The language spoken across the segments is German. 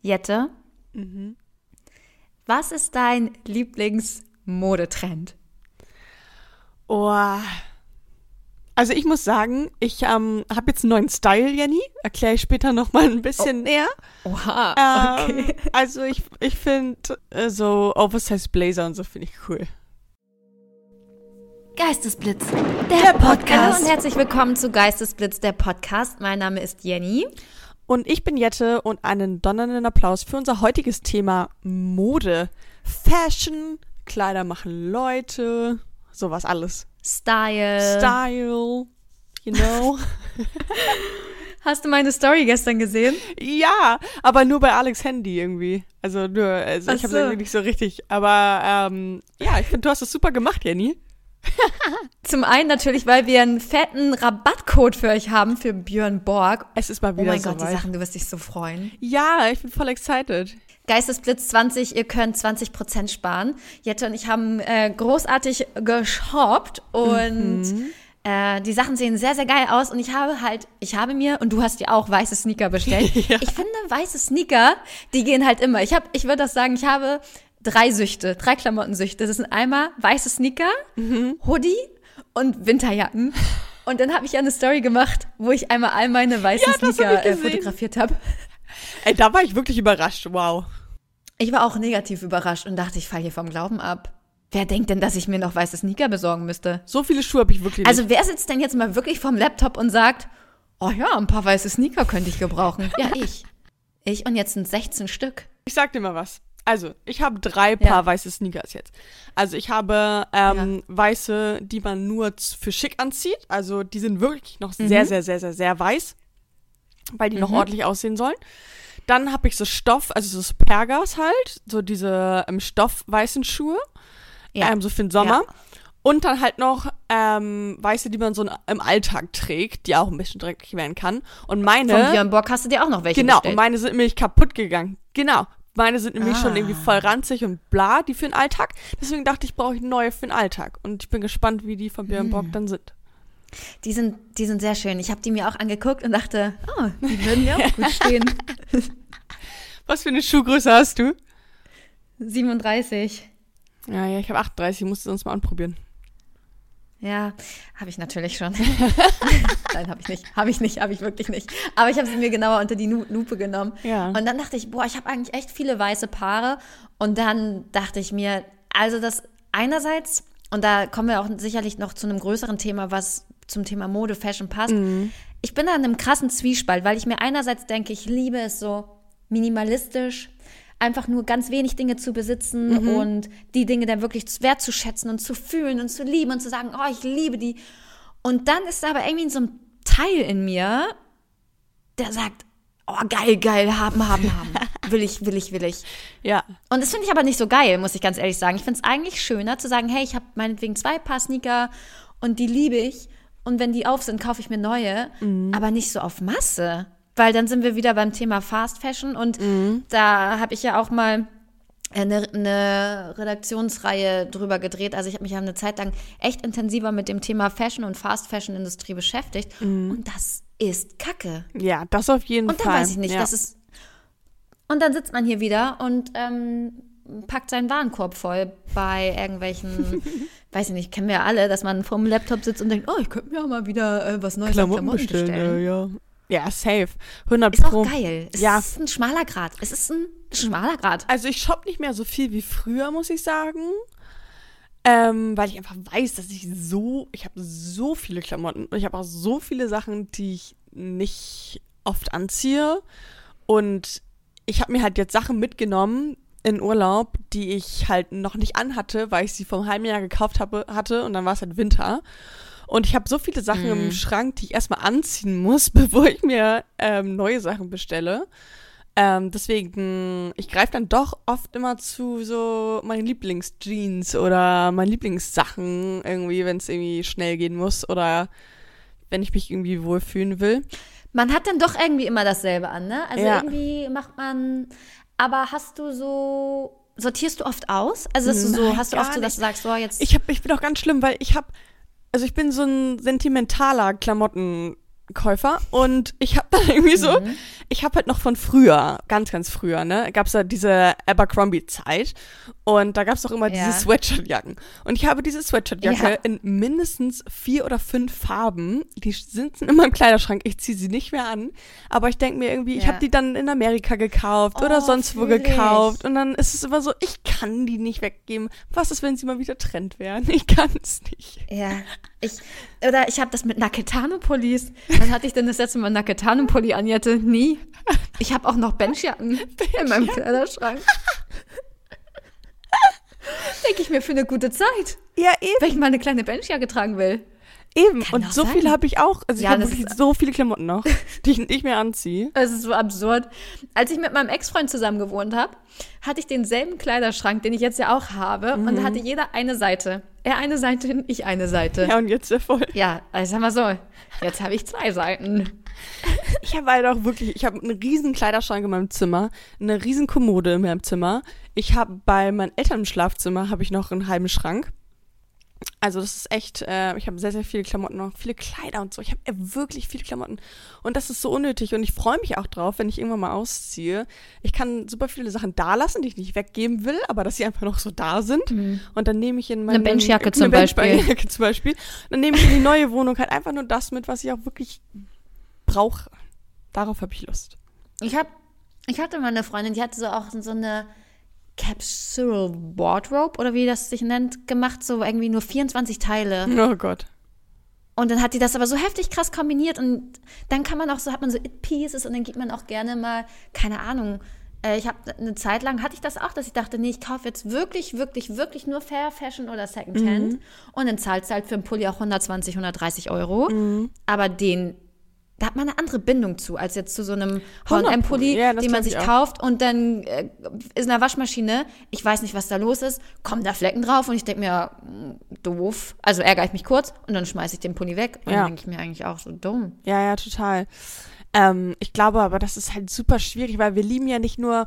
Jette, Mhm. was ist dein Lieblingsmodetrend? Oh. Also ich muss sagen, ich ähm, habe jetzt einen neuen Style, Jenny. Erkläre ich später noch mal ein bisschen näher. Oha, Ähm, Also ich, ich finde äh, so Oversized Blazer und so finde ich cool. Geistesblitz, der, Podcast. Hallo und herzlich willkommen zu Geistesblitz, der Podcast. Mein Name ist Jenny. Und ich bin Jette und einen donnernden Applaus für unser heutiges Thema Mode. Fashion, Kleider machen Leute, sowas alles. Style. Style, you know. Hast du meine Story gestern gesehen? ja, aber nur bei Alex Handy irgendwie. Also nur, also ich habe so. irgendwie nicht so richtig. Aber ähm, ja, ich finde, du hast es super gemacht, Jenny. Zum einen natürlich, weil wir einen fetten Rabattcode für euch haben für Björn Borg. Es ist mal Oh wieder mein so Gott, die weit. Sachen, du wirst dich so freuen. Ja, ich bin voll excited. Geistesblitz 20, ihr könnt 20% sparen. Jette und ich haben äh, großartig geshoppt und Mhm. äh, die Sachen sehen sehr, sehr geil aus. Und ich habe halt, ich habe mir, und du hast dir auch weiße Sneaker bestellt. Ja. Ich finde, weiße Sneaker, die gehen halt immer. Ich, hab, ich würde das sagen, ich habe drei Süchte, drei Klamottensüchte. Das sind einmal weiße Sneaker, Mhm. Hoodie und Winterjacken. Und dann habe ich ja eine Story gemacht, wo ich einmal all meine weißen Ja, Sneaker äh, fotografiert habe. Ey, da war ich wirklich überrascht. Wow. Ich war auch negativ überrascht und dachte, ich falle hier vom Glauben ab. Wer denkt denn, dass ich mir noch weiße Sneaker besorgen müsste? So viele Schuhe habe ich wirklich nicht. Also wer sitzt denn jetzt mal wirklich vom Laptop und sagt, oh ja, ein paar weiße Sneaker könnte ich gebrauchen? Ja, ich. Ich und jetzt sind 16 Stück. Ich sag dir mal was. Also, ich habe drei Paar Ja. weiße Sneakers jetzt. Also, ich habe ähm, weiße, die man nur für schick anzieht. Also, die sind wirklich noch sehr, sehr, sehr, sehr, sehr weiß, weil die noch Mhm. ordentlich aussehen sollen. Dann habe ich so Stoff, also so Spergas halt, so diese ähm, stoffweißen Schuhe, Ja. ähm, so für den Sommer. Ja. Und dann halt noch ähm, weiße, die man so im Alltag trägt, die auch ein bisschen dreckig werden kann. Und meine. Von Björn Borg hast du dir auch noch welche Genau, und bestellt. meine sind nämlich kaputt gegangen. Genau. Meine sind nämlich schon Ah. irgendwie voll ranzig und bla, die für den Alltag. Deswegen dachte ich, brauche ich neue für den Alltag. Und ich bin gespannt, wie die von Björn Hm. Borg dann sind. Die sind, die sind sehr schön. Ich habe die mir auch angeguckt und dachte, oh, die würden mir auch gut stehen. Was für eine Schuhgröße hast du? 37. Ja, ja, ich habe 38, musst du sonst mal anprobieren. Ja, habe ich natürlich schon. Nein, habe ich nicht. Habe ich nicht, habe ich wirklich nicht. Aber ich habe sie mir genauer unter die Lupe genommen. Ja. Und dann dachte ich, boah, ich habe eigentlich echt viele weiße Paare. Und dann dachte ich mir, also das einerseits, und da kommen wir auch sicherlich noch zu einem größeren Thema, was zum Thema Mode, Fashion passt. Ich bin da in einem krassen Zwiespalt, weil ich mir einerseits denke, ich liebe es so minimalistisch, einfach nur ganz wenig Dinge zu besitzen und die Dinge dann wirklich wertzuschätzen und zu fühlen und zu lieben und zu sagen, oh, ich liebe die. Und dann ist da aber irgendwie so ein Teil in mir, der sagt, oh, geil, geil, haben, haben, haben. Will ich, will ich, will ich. Ja. Und das finde ich aber nicht so geil, muss ich ganz ehrlich sagen. Ich finde es eigentlich schöner zu sagen, hey, ich habe meinetwegen zwei Paar Sneaker und die liebe ich. Und wenn die auf sind, kaufe ich mir neue, aber nicht so auf Masse. Weil dann sind wir wieder beim Thema Fast Fashion und da habe ich ja auch mal eine, eine Redaktionsreihe drüber gedreht. Also ich habe mich ja eine Zeit lang echt intensiver mit dem Thema Fashion und Fast Fashion Industrie beschäftigt. Und das ist Kacke. Ja, das auf jeden Und dann Fall. weiß ich nicht, ja. das ist. Und dann sitzt man hier wieder und ähm, packt seinen Warenkorb voll bei irgendwelchen, weiß ich nicht, kennen wir ja alle, dass man vorm Laptop sitzt und denkt, oh, ich könnte mir auch mal wieder äh, was Neues Klamotten Klamotten bestellen. bestellen. äh, ja. Ja, safe. 100 Ist Pro. auch geil. Es Ja. ist ein schmaler Grad. Es ist ein schmaler Grad. Also ich shop nicht mehr so viel wie früher, muss ich sagen. Ähm, weil ich einfach weiß, dass ich so, ich habe so viele Klamotten und ich habe auch so viele Sachen, die ich nicht oft anziehe. Und ich habe mir halt jetzt Sachen mitgenommen in Urlaub, die ich halt noch nicht anhatte, weil ich sie vom halben Jahr gekauft habe, hatte und dann war es halt Winter. Und ich habe so viele Sachen im Schrank, die ich erstmal anziehen muss, bevor ich mir ähm, neue Sachen bestelle. Ähm, deswegen, ich greife dann doch oft immer zu so meinen Lieblingsjeans oder meinen Lieblingssachen irgendwie, wenn es irgendwie schnell gehen muss oder wenn ich mich irgendwie wohlfühlen will. Man hat dann doch irgendwie immer dasselbe an, ne? Also Ja. irgendwie macht man. Aber hast du so. Sortierst du oft aus? Also, du so, Nein, hast du oft so, dass du sagst, so jetzt. Ich, hab, ich bin auch ganz schlimm, weil ich habe, also ich bin so ein sentimentaler Klamotten. Käufer und ich habe dann irgendwie so, mhm. ich habe halt noch von früher, ganz, ganz früher, ne, gab's da diese Abercrombie-Zeit und da gab's auch immer ja. diese Sweatshirt-Jacken. Und ich habe diese Sweatshirt-Jacke ja. in mindestens vier oder fünf Farben. Die sind in meinem Kleiderschrank. Ich ziehe sie nicht mehr an. Aber ich denke mir irgendwie, ja. ich habe die dann in Amerika gekauft oh, oder sonst wo gekauft. Und dann ist es immer so, ich kann die nicht weggeben. Was ist, wenn sie mal wieder Trend werden? Ich kann es nicht. Ja. Ich, oder ich habe das mit Naketano-Pullis. Wann hatte ich denn das letzte Mal Naketano-Pulli an, Jette? Nie. Ich habe auch noch Benchjacken in meinem Kleiderschrank. Denke ich mir für eine gute Zeit. Ja, eben. Wenn ich mal eine kleine Benchjacke tragen will. Eben, Kann und so sein. viele habe ich auch. Also ja, ich habe wirklich so viele Klamotten noch, die ich nicht mehr anziehe. Es ist so absurd. Als ich mit meinem Ex-Freund zusammen gewohnt habe, hatte ich denselben Kleiderschrank, den ich jetzt ja auch habe. Mhm. Und da hatte jeder eine Seite. Er eine Seite, ich eine Seite. Ja, und jetzt ist er voll. Ja, also sag mal so, jetzt habe ich zwei Seiten. Ich habe halt auch wirklich, ich habe einen riesen Kleiderschrank in meinem Zimmer, eine riesen Kommode in meinem Zimmer. Ich habe bei meinen Eltern im Schlafzimmer habe ich noch einen halben Schrank. Also das ist echt, äh, ich habe sehr, sehr viele Klamotten noch, viele Kleider und so. Ich habe wirklich viele Klamotten. Und das ist so unnötig. Und ich freue mich auch drauf, wenn ich irgendwann mal ausziehe. Ich kann super viele Sachen da lassen, die ich nicht weggeben will, aber dass sie einfach noch so da sind. Mhm. Und dann nehme ich in meine... Eine Benchjacke zum Beispiel. Benchjacke zum Beispiel. Dann nehme ich in die neue Wohnung halt einfach nur das mit, was ich auch wirklich brauche. Darauf habe ich Lust. Ich habe, ich hatte mal eine Freundin, die hatte so auch so eine Capsule Wardrobe oder wie das sich nennt, gemacht, so irgendwie nur 24 Teile. Oh Gott. Und dann hat die das aber so heftig krass kombiniert und dann kann man auch so, hat man so It-Pieces und dann gibt man auch gerne mal, keine Ahnung, äh, ich habe eine Zeit lang hatte ich das auch, dass ich dachte, nee, ich kaufe jetzt wirklich, wirklich, wirklich nur Fair Fashion oder Secondhand mhm. und dann zahlst du halt für einen Pulli auch 120, 130 Euro. Mhm. Aber den da hat man eine andere Bindung zu, als jetzt zu so einem H&M-Pulli, ja, den man sich kauft und dann äh, ist in der Waschmaschine, ich weiß nicht, was da los ist, kommen da Flecken drauf und ich denke mir, mm, doof. Also ärgere ich mich kurz und dann schmeiße ich den Pulli weg und ja. dann denke ich mir eigentlich auch so dumm. Ja, ja, total. Ähm, ich glaube aber, das ist halt super schwierig, weil wir lieben ja nicht nur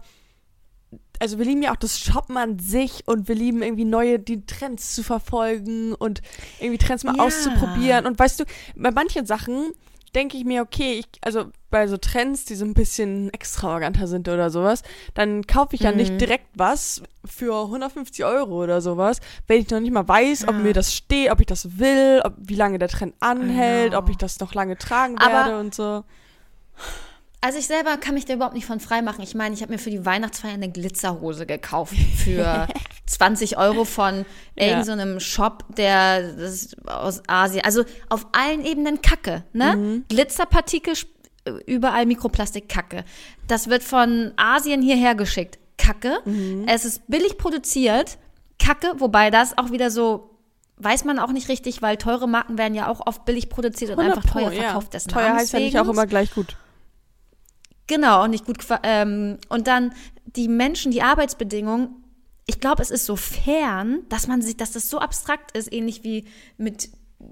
also wir lieben ja auch das Shoppen an sich und wir lieben irgendwie neue, die Trends zu verfolgen und irgendwie Trends mal ja. auszuprobieren. Und weißt du, bei manchen Sachen denke ich mir, okay, ich, also bei so Trends, die so ein bisschen extravaganter sind oder sowas, dann kaufe ich ja mhm. nicht direkt was für 150 Euro oder sowas, wenn ich noch nicht mal weiß, ja. ob mir das steht, ob ich das will, ob, wie lange der Trend anhält, genau. ob ich das noch lange tragen werde und so. Also ich selber kann mich da überhaupt nicht von frei machen. Ich meine, ich habe mir für die Weihnachtsfeier eine Glitzerhose gekauft für 20 Euro von irgendeinem so Shop, der das aus Asien. Also auf allen Ebenen Kacke, ne? Mhm. Glitzerpartikel, überall Mikroplastik Kacke. Das wird von Asien hierher geschickt. Kacke. Mhm. Es ist billig produziert. Kacke, wobei das auch wieder so weiß man auch nicht richtig, weil teure Marken werden ja auch oft billig produziert und einfach teuer verkauft. Ja. Teuer heißt ja nicht auch immer gleich gut. Genau, und nicht gut. Ähm, und dann die Menschen, die Arbeitsbedingungen. Ich glaube, es ist so fern, dass man sich, dass das so abstrakt ist, ähnlich wie mit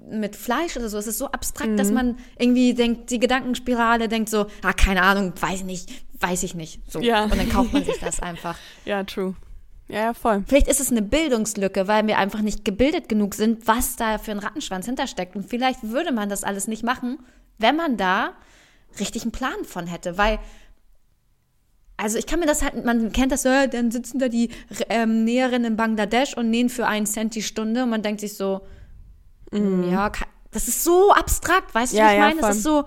mit Fleisch oder so. Es ist so abstrakt, mhm. dass man irgendwie denkt, die Gedankenspirale denkt so, ah, keine Ahnung, weiß ich nicht, weiß ich nicht. So. Ja. Und dann kauft man sich das einfach. Ja, true. Ja, voll. Vielleicht ist es eine Bildungslücke, weil wir einfach nicht gebildet genug sind, was da für ein Rattenschwanz hintersteckt. Und vielleicht würde man das alles nicht machen, wenn man da richtig einen Plan von hätte, weil also ich kann mir das halt, man kennt das, ja, dann sitzen da die ähm, Näherinnen in Bangladesch und nähen für einen Cent die Stunde und man denkt sich so, mm. ja, das ist so abstrakt, weißt du, ja, wie ich ja, meine? Es ist so,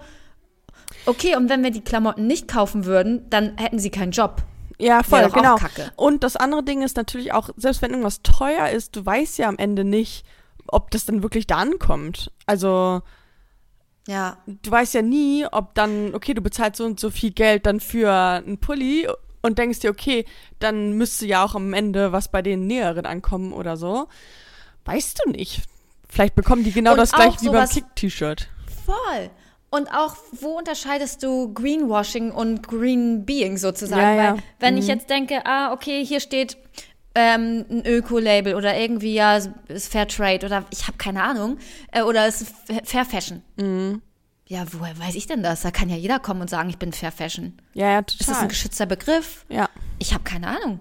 okay, und wenn wir die Klamotten nicht kaufen würden, dann hätten sie keinen Job. Ja, voll, genau. Und das andere Ding ist natürlich auch, selbst wenn irgendwas teuer ist, du weißt ja am Ende nicht, ob das dann wirklich da ankommt. Also, ja. Du weißt ja nie, ob dann, okay, du bezahlst so und so viel Geld dann für einen Pulli und denkst dir, okay, dann müsste ja auch am Ende was bei den Näheren ankommen oder so. Weißt du nicht. Vielleicht bekommen die genau und das gleiche wie beim Kick-T-Shirt. Voll. Und auch, wo unterscheidest du Greenwashing und Green Being sozusagen? Ja, ja. Weil, wenn mhm. ich jetzt denke, ah, okay, hier steht ähm, ein Öko-Label oder irgendwie ja ist Fair Trade oder ich habe keine Ahnung äh, oder ist Fair Fashion. Mhm. Ja, woher weiß ich denn das? Da kann ja jeder kommen und sagen, ich bin Fair Fashion. Ja, ja, total. Ist das ein geschützter Begriff? Ja. Ich habe keine Ahnung.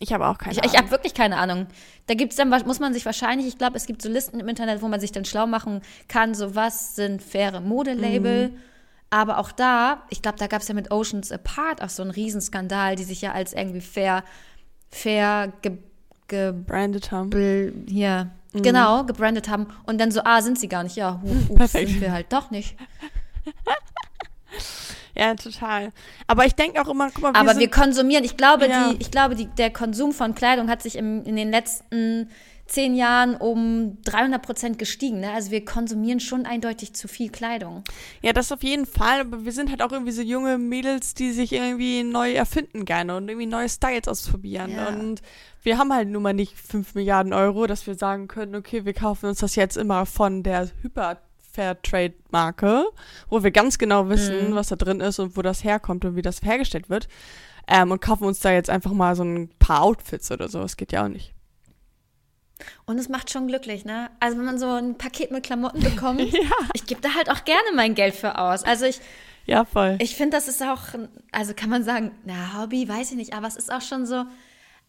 Ich habe auch keine Ich, Ahnung. ich habe wirklich keine Ahnung. Da gibt's dann, muss man sich wahrscheinlich, ich glaube, es gibt so Listen im Internet, wo man sich dann schlau machen kann, so was sind faire Modelabel. Aber auch da, ich glaube, da gab es ja mit Oceans Apart auch so einen Riesenskandal, die sich ja als irgendwie fair, fair ge, ge, Branded haben. bl- hier, genau, gebrandet haben. Und dann so, ah, sind sie gar nicht. Ja, ups, Perfekt. sind wir halt doch nicht. Ja, total. Aber ich denke auch immer, guck mal, wir Aber wir konsumieren. Ich glaube, Ja. die, ich glaube die, der Konsum von Kleidung hat sich im, in den letzten zehn Jahren um 300 Prozent gestiegen. Ne? Also wir konsumieren schon eindeutig zu viel Kleidung. Ja, das auf jeden Fall, aber wir sind halt auch irgendwie so junge Mädels, die sich irgendwie neu erfinden gerne und irgendwie neue Styles ausprobieren. Ja. Und wir haben halt nun mal nicht 5 Milliarden Euro, dass wir sagen können, okay, wir kaufen uns das jetzt immer von der Hyper Fairtrade Marke, wo wir ganz genau wissen, Mhm. was da drin ist und wo das herkommt und wie das hergestellt wird. Ähm, und kaufen uns da jetzt einfach mal so ein paar Outfits oder so. Das geht ja auch nicht. Und es macht schon glücklich, ne? Also wenn man so ein Paket mit Klamotten bekommt, Ja. ich gebe da halt auch gerne mein Geld für aus. Also ich, Ja, voll. ich finde, das ist auch, also kann man sagen, na, Hobby, weiß ich nicht, aber es ist auch schon so,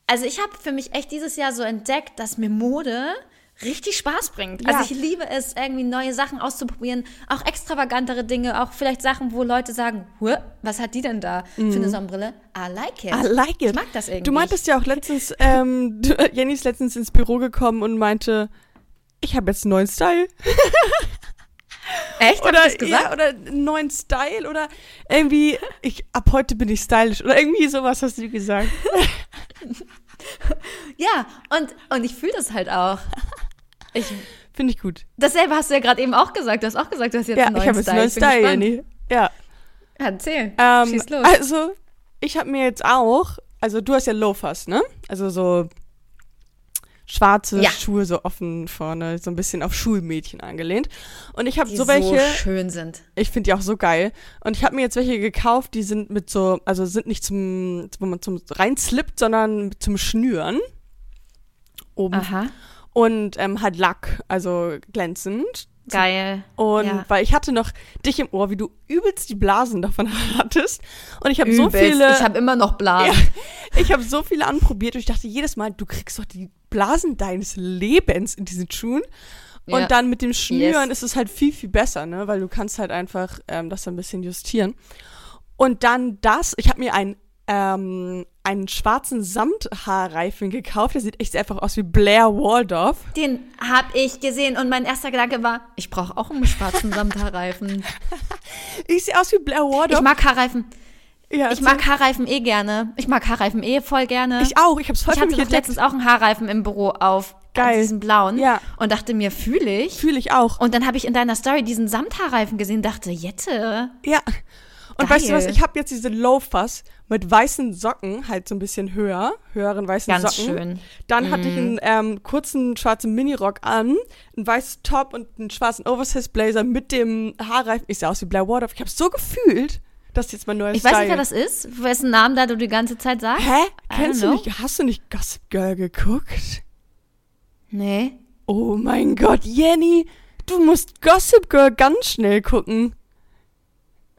also ich habe für mich echt dieses Jahr so entdeckt, dass mir Mode richtig Spaß bringt. Ja. Also ich liebe es, irgendwie neue Sachen auszuprobieren, auch extravagantere Dinge, auch vielleicht Sachen, wo Leute sagen, "Huh, was hat die denn da für eine Sonnenbrille? I like it. Mhm. I like it. Ich mag das irgendwie. Du meintest ja auch letztens, ähm, du, Jenny ist letztens ins Büro gekommen und meinte, ich habe jetzt einen neuen Style. Echt? Oder, ja, oder einen neuen Style oder irgendwie, ich, ab heute bin ich stylisch. Oder irgendwie sowas hast du gesagt. Ja, und, und ich fühle das halt auch. Ich, Finde ich gut. dasselbe hast du ja gerade eben auch gesagt. Du hast auch gesagt, du hast jetzt Ja, einen ich neuen habe jetzt einen Style. neuen Ich Style. Jenny. Ja. Ja, erzähl. Ähm, Schieß los. Also, ich habe mir jetzt auch, also du hast ja Loafers, ne? Also so schwarze Ja. Schuhe so offen vorne, so ein bisschen auf Schulmädchen angelehnt. Und ich habe so welche, schön sind. ich finde die auch so geil. Und ich habe mir jetzt welche gekauft, die sind mit so, also sind nicht zum, wo man zum reinslippt, sondern zum Schnüren. Oben. Aha, Und ähm, halt Lack, also glänzend. geil. Und Ja. weil ich hatte noch dich im Ohr, wie du übelst die Blasen davon hattest. Und ich habe so viele. Ich habe immer noch Blasen. Ja, ich habe so viele anprobiert und ich dachte jedes Mal, du kriegst doch die Blasen deines Lebens in diesen Schuhen. Ja. Und dann mit dem Schnüren Yes. ist es halt viel, viel besser, ne? Weil du kannst halt einfach ähm, das ein bisschen justieren. Und dann das, ich habe mir ein, ähm, einen schwarzen Samthaarreifen gekauft. Der sieht echt einfach aus wie Blair Waldorf. Den habe ich gesehen und mein erster Gedanke war, ich brauche auch einen schwarzen Samthaarreifen. Ich sehe aus wie Blair Ich Waldorf. mag Haarreifen. ja, Ich mag Haarreifen eh gerne. Ich mag Haarreifen eh voll gerne. Ich auch. Ich habe es voll Ich hatte doch letztens auch einen Haarreifen im Büro auf. Geil. Diesen blauen. Ja. Und dachte mir, fühle ich. Fühle ich auch. Und dann habe ich in deiner Story diesen Samthaarreifen gesehen, dachte, Jette. Ja. Und Geil. weißt du was, ich habe jetzt diese Loafers mit weißen Socken, halt so ein bisschen höher, höheren weißen Ganz Socken. schön. Dann hatte ich einen ähm, kurzen schwarzen Minirock an, einen weißen Top und einen schwarzen Oversize Blazer mit dem Haarreifen. Ich sah aus wie Blair Waldorf. Ich habe so gefühlt, dass jetzt mein neues Ich weiß nicht, wer das ist, wessen Namen da du die ganze Zeit sagst. Hä? I Kennst du nicht? Hast du nicht Gossip Girl geguckt? Nee. Oh mein Gott, Jenny, du musst Gossip Girl ganz schnell gucken.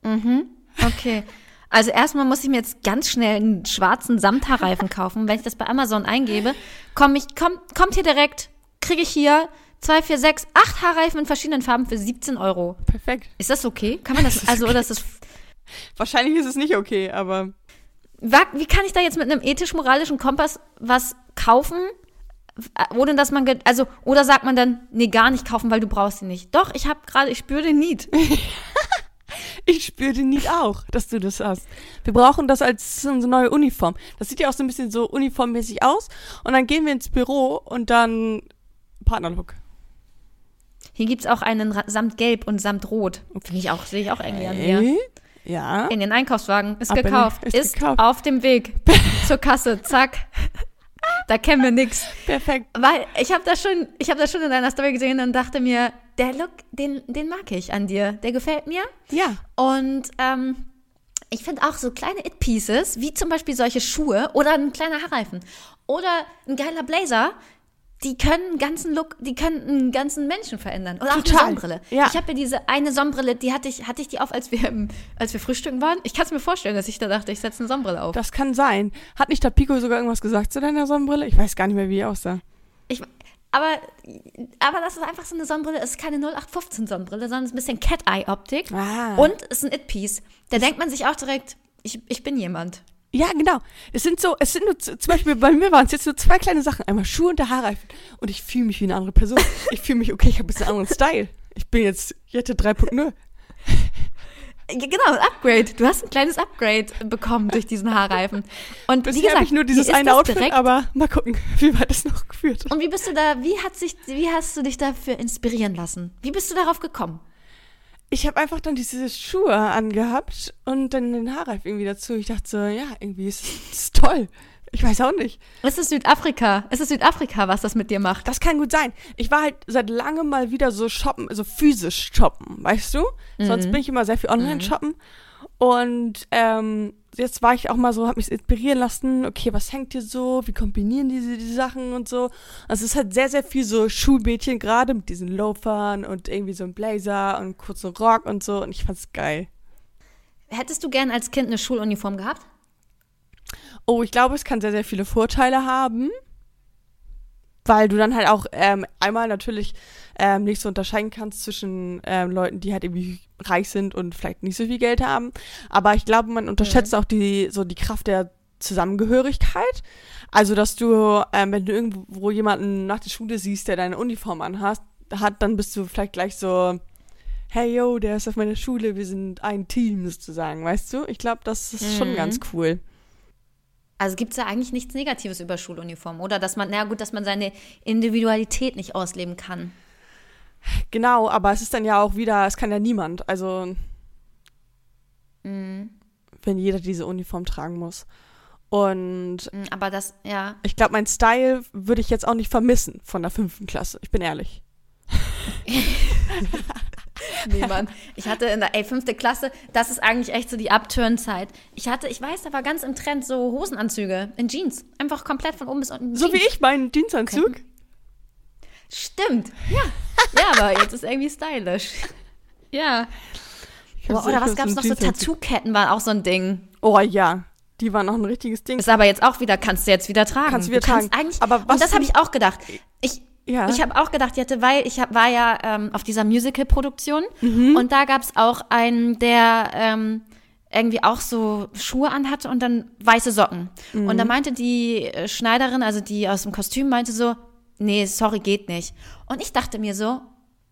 Mhm. Okay. Also erstmal muss ich mir jetzt ganz schnell einen schwarzen Samthaarreifen kaufen. Wenn ich das bei Amazon eingebe, komm ich, komm, kommt hier direkt, kriege ich hier zwei, vier, sechs, acht Haarreifen in verschiedenen Farben für 17 Euro. Perfekt. Ist das okay? Kann man das, Das also, okay. oder ist das, Wahrscheinlich ist es nicht okay, aber wie kann ich da jetzt mit einem ethisch-moralischen Kompass was kaufen? Ohne dass man, also, oder sagt man dann, nee, gar nicht kaufen, weil du brauchst ihn nicht. Doch, ich habe gerade, ich spüre den Need. Ich spüre den Need auch, dass du das hast. Wir brauchen das als unsere neue Uniform. Das sieht ja auch so ein bisschen so uniformmäßig aus. Und dann gehen wir ins Büro und dann Partnerlook. Hier gibt's auch einen samt Gelb und samt Rot. Finde ich auch, sehe ich auch irgendwie an mir. Ja. In den Einkaufswagen. Ist Ab den- gekauft. ist Ist, gekauft. auf dem Weg zur Kasse. Zack. Da kennen wir nix. Perfekt. Weil ich habe das schon, ich habe das schon in deiner Story gesehen und dachte mir, der Look, den, den mag ich an dir. Der gefällt mir. Ja. Und ähm, ich finde auch so kleine It-Pieces, wie zum Beispiel solche Schuhe oder ein kleiner Haarreifen oder ein geiler Blazer, die können einen ganzen Look, die können einen ganzen Menschen verändern. Oder auch die. Sonnenbrille. Ja. Ich habe ja diese eine Sonnenbrille, die hatte ich, hatte ich die auf, als wir, als wir frühstücken waren. Ich kann es mir vorstellen, dass ich da dachte, ich setze eine Sonnenbrille auf. Das kann sein. Hat nicht der Pico sogar irgendwas gesagt zu deiner Sonnenbrille? Ich weiß gar nicht mehr, wie die aussah. Ich, aber, aber das ist einfach so eine Sonnenbrille. Es ist keine 0815 Sonnenbrille, sondern es ist ein bisschen Cat-Eye-Optik. Ah. Und es ist ein It-Piece. Da denkt man sich auch direkt, ich, ich bin jemand. Ja, genau. Es sind so, es sind nur zum Beispiel bei mir waren es jetzt nur zwei kleine Sachen. Einmal Schuhe und der Haarreifen. Und ich fühle mich wie eine andere Person. Ich fühle mich, okay, ich habe ein bisschen anderen Style. Ich bin jetzt Jette 3.0. Ja, Genau, Upgrade. Du hast ein kleines Upgrade bekommen durch diesen Haarreifen. Und wie Bisher gesagt, habe ich nur dieses eine Outfit, direkt, aber mal gucken, wie weit es noch geführt hat. Und wie bist du da, wie hat sich, wie hast du dich dafür inspirieren lassen? Wie bist du darauf gekommen? Ich habe einfach dann diese Schuhe angehabt und dann den Haarreif irgendwie dazu. Ich dachte so, ja, irgendwie ist es toll. Ich weiß auch nicht. Es ist Südafrika. Es ist Südafrika, was das mit dir macht. Das kann gut sein. Ich war halt seit langem mal wieder so shoppen, also physisch shoppen, weißt du? Sonst bin ich immer sehr viel online shoppen. Und ähm, jetzt war ich auch mal so, habe mich inspirieren lassen, okay, was hängt hier so, wie kombinieren diese die Sachen und so. Also es ist halt sehr, sehr viel so Schulmädchen gerade mit diesen Loafern und irgendwie so ein Blazer und kurzen Rock und so. Und ich fand's geil. Hättest du gern als Kind eine Schuluniform gehabt? Oh, ich glaube, es kann sehr, sehr viele Vorteile haben. Weil du dann halt auch ähm, einmal natürlich ähm, nicht so unterscheiden kannst zwischen ähm, Leuten, die halt irgendwie reich sind und vielleicht nicht so viel Geld haben. Aber ich glaube, man unterschätzt auch die, so die Kraft der Zusammengehörigkeit. Also, dass du, ähm, wenn du irgendwo jemanden nach der Schule siehst, der deine Uniform anhast, hat, dann bist du vielleicht gleich so, hey yo, der ist auf meiner Schule, wir sind ein Team sozusagen, weißt du? Ich glaube, das ist schon Mhm. ganz cool. Also gibt es ja eigentlich nichts Negatives über Schuluniform, oder? Dass man, na gut, dass man seine Individualität nicht ausleben kann. Genau, aber es ist dann ja auch wieder, es kann ja niemand. Also, Mhm. wenn jeder diese Uniform tragen muss. Und Mm, Aber das, ja. ich glaube, mein Style würde ich jetzt auch nicht vermissen von der fünften Klasse. Ich bin ehrlich. Nee, Mann. Ich hatte in der ey, fünfte Klasse, das ist eigentlich echt so die Upturn-Zeit. Ich hatte, ich weiß, da war ganz im Trend so Hosenanzüge in Jeans. Einfach komplett von oben bis unten. So wie Jeans. ich meinen Dienstanzug. Stimmt. Ja. Ja, aber jetzt ist irgendwie stylisch. Ja. Boah, oder was gab's im noch? So. Tattoo-Ketten waren auch so ein Ding. Oh ja, die waren noch ein richtiges Ding. Ist aber jetzt auch wieder, kannst du jetzt wieder tragen. Kannst du wieder tragen. eigentlich, Aber was und das habe du- ich auch gedacht. Ich, Ja. ich habe auch gedacht, Jette, weil ich hab, war ja ähm, auf dieser Musical-Produktion Mhm. und da gab's auch einen, der ähm, irgendwie auch so Schuhe anhatte und dann weiße Socken. Und Mhm. da meinte die äh, Schneiderin, also die aus dem Kostüm, meinte so, nee, sorry, geht nicht. Und ich dachte mir so,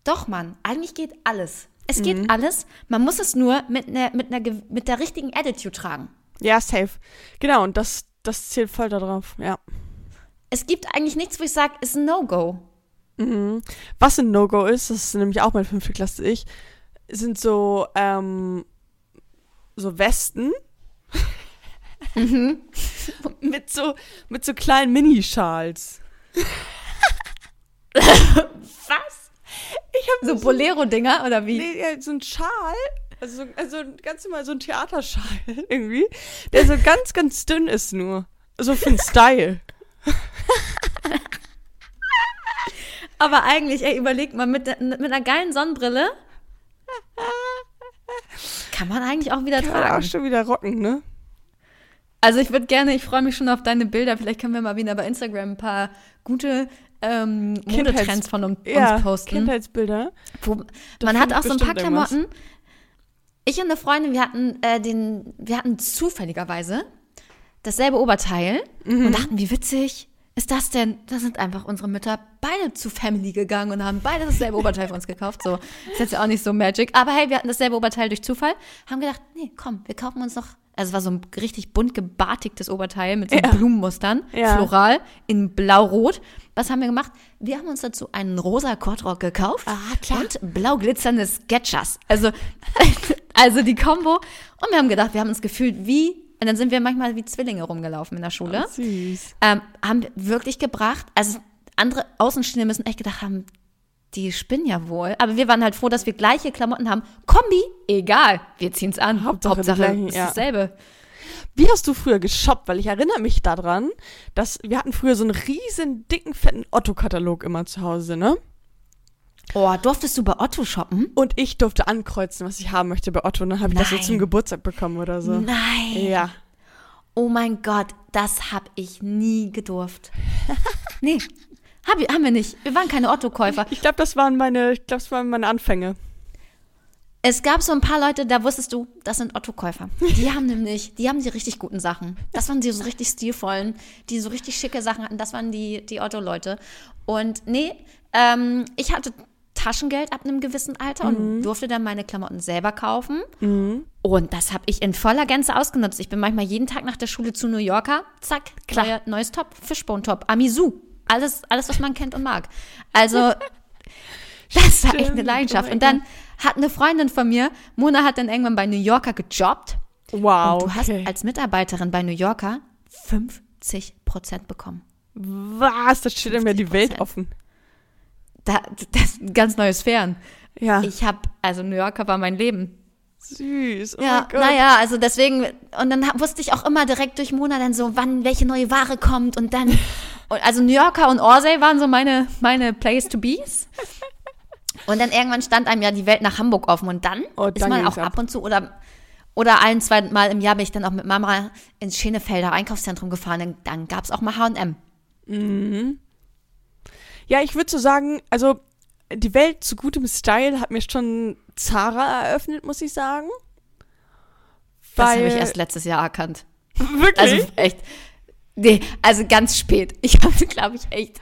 doch, Mann, eigentlich geht alles. Es geht Mhm. alles, man muss es nur mit, ne, mit, ge- mit der richtigen Attitude tragen. ja, safe. Genau, und das, das zählt voll darauf, ja. Es gibt eigentlich nichts, wo ich sage, ist ein No-Go. Mhm. Was ein No-Go ist, das ist nämlich auch meine fünfte Klasse ich, sind so, ähm, so Westen. Mhm. mit so, mit so kleinen Minischals. Was? Ich habe So Bolero-Dinger oder wie? Nee, so ein Schal, also, so- also ganz normal so ein Theaterschal irgendwie, der so ganz, ganz dünn ist nur. So für den Style. Aber eigentlich, ey, überleg mal, mit, mit einer geilen Sonnenbrille kann man eigentlich auch wieder Kann man auch tragen. schon wieder rocken, ne? Also ich würde gerne, ich freue mich schon auf deine Bilder. Vielleicht können wir mal wieder bei Instagram ein paar gute ähm, Modetrends von uns Ja, posten. Kindheitsbilder. Wo, man hat auch so ein paar irgendwas. Klamotten. Ich und eine Freundin, wir hatten äh, den, wir hatten zufälligerweise dasselbe Oberteil Mhm. und dachten, wie witzig ist das denn? Da sind einfach unsere Mütter beide zu Family gegangen und haben beide dasselbe Oberteil für uns gekauft. So ist jetzt ja auch nicht so magic. Aber hey, wir hatten dasselbe Oberteil durch Zufall, haben gedacht, nee, komm, wir kaufen uns noch. Also es war so ein richtig bunt gebartigtes Oberteil mit so Ja. Blumenmustern, Ja. floral, in blau-rot. Was haben wir gemacht? Wir haben uns dazu einen rosa Kordrock gekauft Ah, klar. und blau glitzernde Sketchers. Also, also die Kombo. Und wir haben gedacht, wir haben uns gefühlt wie, und dann sind wir manchmal wie Zwillinge rumgelaufen in der Schule. Süß. Ähm, haben wir wirklich gebracht. Also andere Außenstehende müssen echt gedacht haben, die spinnen ja wohl. Aber wir waren halt froh, dass wir gleiche Klamotten haben. Kombi, egal, wir ziehen's an. Hauptsache die gleichen, ist ja. dasselbe. Wie hast du früher geshoppt? Weil ich erinnere mich daran, dass wir hatten früher so einen riesen, dicken, fetten Otto-Katalog immer zu Hause, ne? Oh, durftest du bei Otto shoppen? Und ich durfte ankreuzen, was ich haben möchte bei Otto. Und dann habe ich das so Nein. zum Geburtstag bekommen oder so. Nein. Ja. Oh mein Gott, das hab ich nie gedurft. nee, hab, haben wir nicht. Wir waren keine Otto-Käufer. Ich glaube, das waren meine, ich glaube, das waren meine Anfänge. Es gab so ein paar Leute, da wusstest du, das sind Otto-Käufer. Die haben nämlich, die haben die richtig guten Sachen. Das waren die so richtig stilvollen, die so richtig schicke Sachen hatten. Das waren die, die Otto-Leute. Und nee, ähm, ich hatte Taschengeld ab einem gewissen Alter und durfte dann meine Klamotten selber kaufen. Und das habe ich in voller Gänze ausgenutzt. Ich bin manchmal jeden Tag nach der Schule zu New Yorker. Zack, Klar. neues Top, Fishbone-Top, Amisu. Alles, alles, was man kennt und mag. Also, das war echt eine Leidenschaft. oh und dann hat eine Freundin von mir, Mona hat dann irgendwann bei New Yorker gejobbt. Wow. und du hast okay. als Mitarbeiterin bei New Yorker 50 Prozent bekommen. Was? Da steht mir die Welt 50%. offen. Da, das ist ein ganz neues Fern. Ja. Ich habe, also New Yorker war mein Leben. Süß. Oh Ja, naja, also deswegen, und dann wusste ich auch immer direkt durch Mona dann so, wann welche neue Ware kommt und dann, und also New Yorker und Orsay waren so meine, meine Place to be's. Und dann irgendwann stand einem ja die Welt nach Hamburg offen und dann Oh, ist man auch ab. ab und zu oder, oder ein, zwei Mal im Jahr bin ich dann auch mit Mama ins Schönefelder Einkaufszentrum gefahren, dann, dann gab's auch mal H&M. Ja, ich würde so sagen, also die Welt zu gutem Style hat mir schon Zara eröffnet, muss ich sagen. Das Weil, habe ich erst letztes Jahr erkannt. wirklich? Also echt. Nee, also ganz spät. Ich habe, glaube ich, echt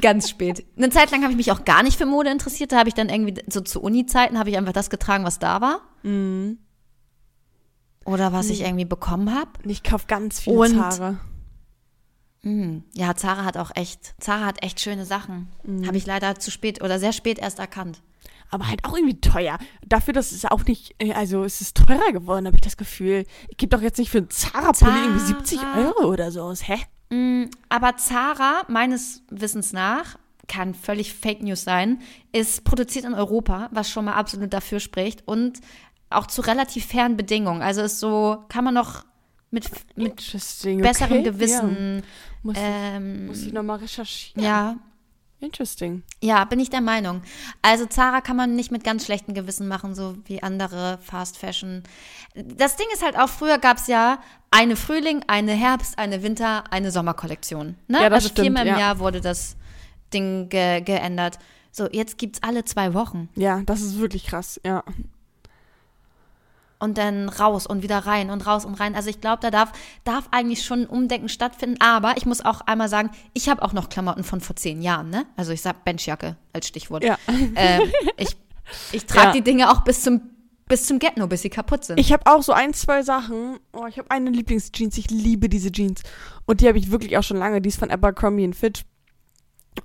ganz spät. Eine Zeit lang habe ich mich auch gar nicht für Mode interessiert. Da habe ich dann irgendwie, so zu Uni-Zeiten, habe ich einfach das getragen, was da war. Mhm. Oder was ich irgendwie bekommen habe. Ich kaufe ganz viele Und- Zara. Mhm. Ja, Zara hat auch echt, Zara hat echt schöne Sachen. Mhm. Habe ich leider zu spät oder sehr spät erst erkannt. Aber halt auch irgendwie teuer. Dafür, dass es auch nicht, äh, also es ist teurer geworden, habe ich das Gefühl. Ich gebe doch jetzt nicht für einen Zara-Pulli irgendwie 70 Zara. Euro oder so aus. Hä? Mm, Aber Zara, meines Wissens nach, kann völlig Fake News sein, ist produziert in Europa, was schon mal absolut dafür spricht und auch zu relativ fairen Bedingungen. Also ist so, kann man noch mit, mit besserem okay. Gewissen. Ja. Muss, Ähm, muss ich nochmal recherchieren. ja, Interesting. ja, bin ich der Meinung. Also Zara kann man nicht mit ganz schlechtem Gewissen machen, so wie andere Fast Fashion. Das Ding ist halt auch, früher gab es ja eine Frühling, eine Herbst, eine Winter, eine Sommerkollektion. Ne? Ja, das also stimmt, viermal im ja. Jahr wurde das Ding ge geändert. So, jetzt gibt's alle zwei Wochen. Ja, das ist wirklich krass, ja. Und dann raus und wieder rein und raus und rein. Also ich glaube, da darf, darf eigentlich schon ein Umdenken stattfinden. Aber ich muss auch einmal sagen, ich habe auch noch Klamotten von vor zehn Jahren, ne? Also ich sag Benchjacke als Stichwort. Ja. Ähm, ich ich trage Ja. die Dinge auch bis zum, bis zum Get-No, bis sie kaputt sind. Ich habe auch so ein, zwei Sachen. Oh, ich habe eine Lieblingsjeans. Ich liebe diese Jeans. Und die habe ich wirklich auch schon lange. Die ist von Abercrombie Fitch.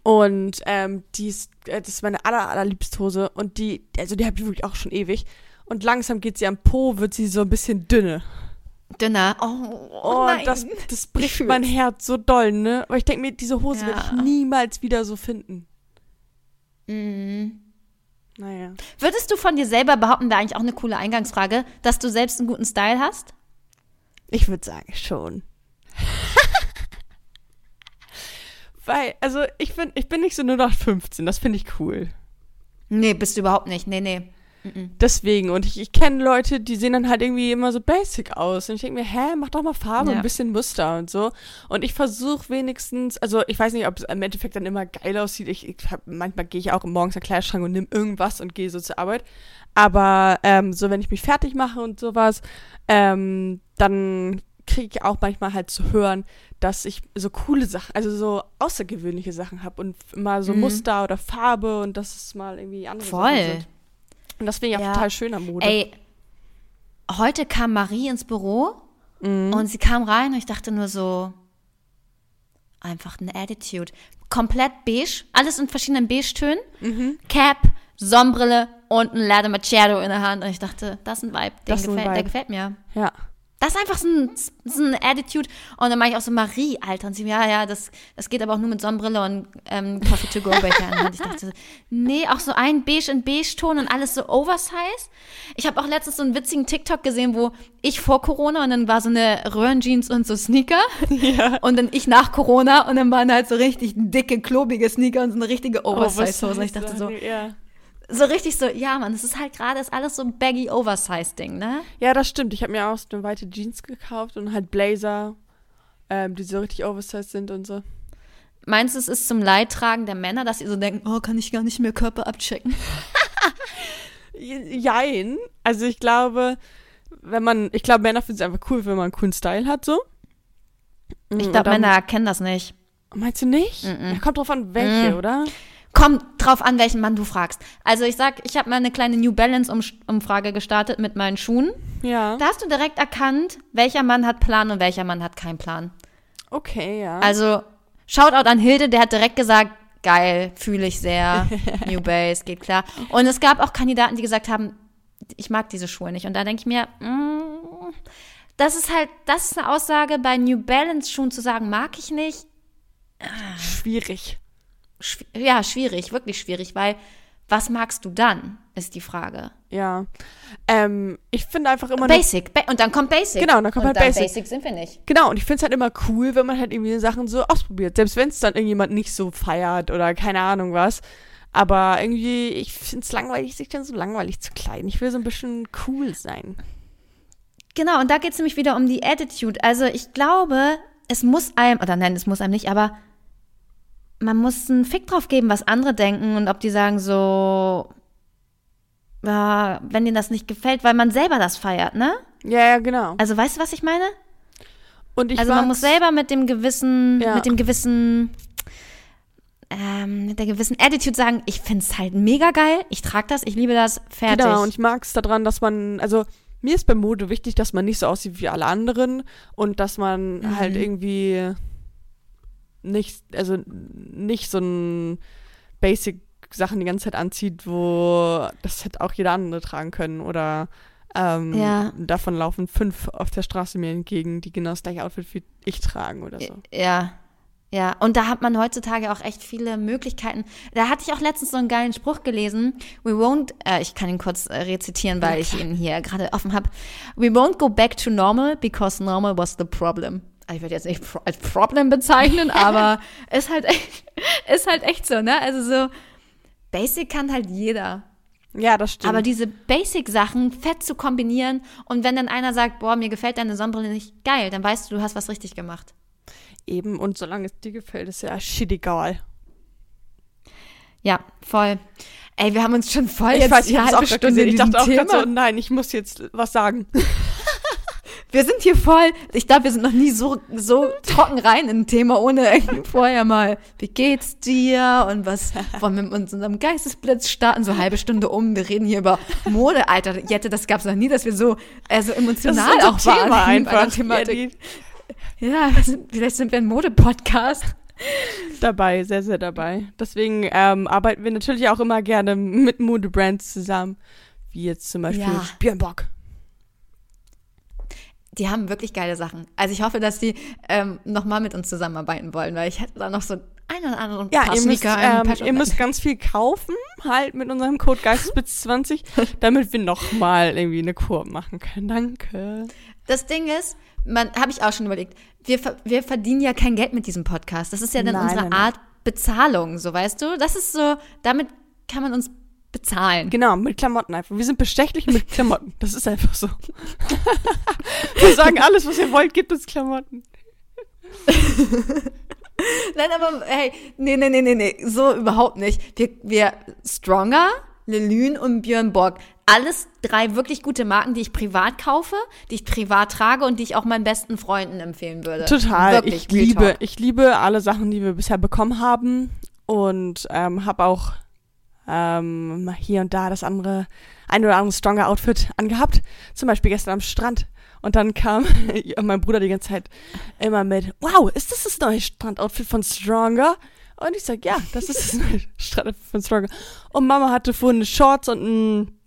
Und ähm, die ist, äh, das ist meine aller, allerliebste Hose. Und die, also die habe ich wirklich auch schon ewig. Und langsam geht sie am Po, wird sie so ein bisschen dünne. Dünner. Oh, Oh, nein. das, das bricht fühl's. mein Herz so doll, ne? Aber ich denke mir, diese Hose werde ich Ja. niemals wieder so finden. Mhm. Naja. Würdest du von dir selber behaupten, wäre eigentlich auch eine coole Eingangsfrage, dass du selbst einen guten Style hast? Ich würde sagen schon. Weil, also ich bin, ich bin nicht so 0815, das finde ich cool. Nee, bist du überhaupt nicht. Nee, nee. Deswegen, und ich, ich kenne Leute, die sehen dann halt irgendwie immer so basic aus. Und ich denke mir, hä, mach doch mal Farbe, Ja. ein bisschen Muster und so. Und ich versuche wenigstens, also ich weiß nicht, ob es im Endeffekt dann immer geil aussieht. Ich, ich hab, manchmal gehe ich auch morgens in den Kleiderschrank und nehme irgendwas und gehe so zur Arbeit. Aber ähm, so, wenn ich mich fertig mache und sowas, ähm, dann kriege ich auch manchmal halt zu hören, dass ich so coole Sachen, also so außergewöhnliche Sachen habe und immer so Mhm. Muster oder Farbe und dass es mal irgendwie andere Sachen Voll. sind. Und das finde ich auch Ja. total schön am Mode. Ey, heute kam Marie ins Büro Mhm. und sie kam rein und ich dachte nur so, einfach eine Attitude. Komplett beige, alles in verschiedenen Beige-Tönen. Mhm. Cap, Sonnenbrille und ein Latte Macchiato in der Hand. Und ich dachte, das ist ein Vibe, ist ein gefällt, der Vibe. gefällt mir. Ja. Das ist einfach so ein, so ein Attitude. Und dann mache ich auch so, Marie, Alter. Und sie, ja, ja, das, das geht aber auch nur mit Sonnenbrille und ähm, Coffee-to-go-Becher. und ich dachte, so, nee, auch so ein Beige in Beige-Ton und alles so oversized. Ich habe auch letztens so einen witzigen TikTok gesehen, wo ich vor Corona und dann war so eine Röhrenjeans und so Sneaker. Ja. Und dann ich nach Corona und dann waren halt so richtig dicke, klobige Sneaker und so eine richtige Oversize-Hose. Und ich dachte so, ja so richtig so, ja, Mann, es ist halt gerade, ist alles so ein baggy Oversize-Ding, ne? Ja, das stimmt. Ich habe mir auch so eine weite Jeans gekauft und halt Blazer, ähm, die so richtig oversized sind und so. Meinst du, es ist zum Leidtragen der Männer, dass sie so denken, oh, kann ich gar nicht mehr Körper abchecken? Jein. Also ich glaube, wenn man, ich glaube, Männer finden es einfach cool, wenn man einen coolen Style hat, so. Ich glaube, Männer erkennen das nicht. Meinst du nicht? Mm -mm. Ja, kommt drauf an, welche, mm. oder? Kommt drauf an, welchen Mann du fragst. Also ich sag, ich habe mal eine kleine New Balance Umfrage gestartet mit meinen Schuhen. Ja. Da hast du direkt erkannt, welcher Mann hat Plan und welcher Mann hat keinen Plan. Okay, ja. Also Shoutout an Hilde, der hat direkt gesagt, geil, fühle ich sehr, New Base, geht klar. Und es gab auch Kandidaten, die gesagt haben, ich mag diese Schuhe nicht. Und da denke ich mir, mm, das ist halt, das ist eine Aussage bei New Balance Schuhen zu sagen, mag ich nicht. Schwierig ja, schwierig, wirklich schwierig, weil was magst du dann, ist die Frage. Ja. Ähm, ich finde einfach immer. Basic. Ba und dann kommt Basic. Genau, dann kommt und halt dann Basic. Basic sind wir nicht. Genau, und ich finde es halt immer cool, wenn man halt irgendwie Sachen so ausprobiert. Selbst wenn es dann irgendjemand nicht so feiert oder keine Ahnung was. Aber irgendwie, ich finde es langweilig, sich dann so langweilig zu kleiden. Ich will so ein bisschen cool sein. Genau, und da geht es nämlich wieder um die Attitude. Also ich glaube, es muss einem, oder nein, es muss einem nicht, aber man muss einen Fick drauf geben, was andere denken und ob die sagen so, ja, wenn denen das nicht gefällt, weil man selber das feiert, ne? Ja, ja, genau. Also weißt du, was ich meine? Und ich also man muss selber mit dem gewissen, ja. mit dem gewissen, ähm, mit der gewissen Attitude sagen, ich finde es halt mega geil, ich trage das, ich liebe das, fertig. Genau, und ich mag es daran, dass man, also mir ist bei Mode wichtig, dass man nicht so aussieht wie alle anderen und dass man mhm. halt irgendwie nicht, also nicht so ein Basic Sachen die ganze Zeit anzieht, wo das hätte auch jeder andere tragen können oder ähm, ja. davon laufen fünf auf der Straße mir entgegen, die genau das gleiche Outfit wie ich tragen oder so. Ja. Ja, und da hat man heutzutage auch echt viele Möglichkeiten. Da hatte ich auch letztens so einen geilen Spruch gelesen. We won't, äh, ich kann ihn kurz äh, rezitieren, weil ich ihn hier gerade offen habe. We won't go back to normal because normal was the problem. Also ich würde jetzt nicht als Problem bezeichnen, aber ist halt echt, ist halt echt so, ne? Also so, Basic kann halt jeder. Ja, das stimmt. Aber diese Basic-Sachen fett zu kombinieren und wenn dann einer sagt, boah, mir gefällt deine Sonnenbrille nicht, geil, dann weißt du, du hast was richtig gemacht. Eben, und solange es dir gefällt, ist ja shit egal. Ja, voll. Ey, wir haben uns schon voll ich jetzt weiß, ich eine halbe Stunde Ich dachte auch gerade so, nein, ich muss jetzt was sagen. Wir sind hier voll, ich glaube, wir sind noch nie so, so trocken rein in ein Thema, ohne vorher mal, wie geht's dir und was wollen wir mit unserem Geistesblitz starten, so halbe Stunde um, wir reden hier über Mode, Alter, Jette, das gab's noch nie, dass wir so, äh, so emotional auch Thema waren. Einfach. Thematik. Ja, vielleicht sind wir ein Mode-Podcast. Dabei, sehr, sehr dabei. Deswegen ähm, arbeiten wir natürlich auch immer gerne mit Mode-Brands zusammen, wie jetzt zum Beispiel ja. Björn Bock die haben wirklich geile Sachen. Also ich hoffe, dass die ähm, nochmal mit uns zusammenarbeiten wollen, weil ich hätte da noch so einen oder anderen ja, paar ihr müsst, ähm, ihr müsst ganz viel kaufen, halt mit unserem Code Geistesblitz20, damit wir nochmal irgendwie eine Kur machen können. Danke. Das Ding ist, man habe ich auch schon überlegt, wir, wir verdienen ja kein Geld mit diesem Podcast. Das ist ja dann nein, unsere nein, Art Bezahlung, so weißt du? Das ist so, damit kann man uns bezahlen. Genau, mit Klamotten einfach. Wir sind bestechlich mit Klamotten. Das ist einfach so. Wir sagen alles, was ihr wollt, gibt uns Klamotten. Nein, aber hey, nee, nee, nee, nee, nee, so überhaupt nicht. Wir, wir Stronger, Lelune und Björn Borg. Alles drei wirklich gute Marken, die ich privat kaufe, die ich privat trage und die ich auch meinen besten Freunden empfehlen würde. Total. Wirklich, ich liebe, ich liebe alle Sachen, die wir bisher bekommen haben und ähm, habe auch ähm, hier und da das andere, ein oder andere stronger Outfit angehabt. Zum Beispiel gestern am Strand. Und dann kam mein Bruder die ganze Zeit immer mit, wow, ist das das neue Strandoutfit von Stronger? Und ich sag, ja, das ist das neue Strandoutfit von Stronger. Und Mama hatte vorhin Shorts und ein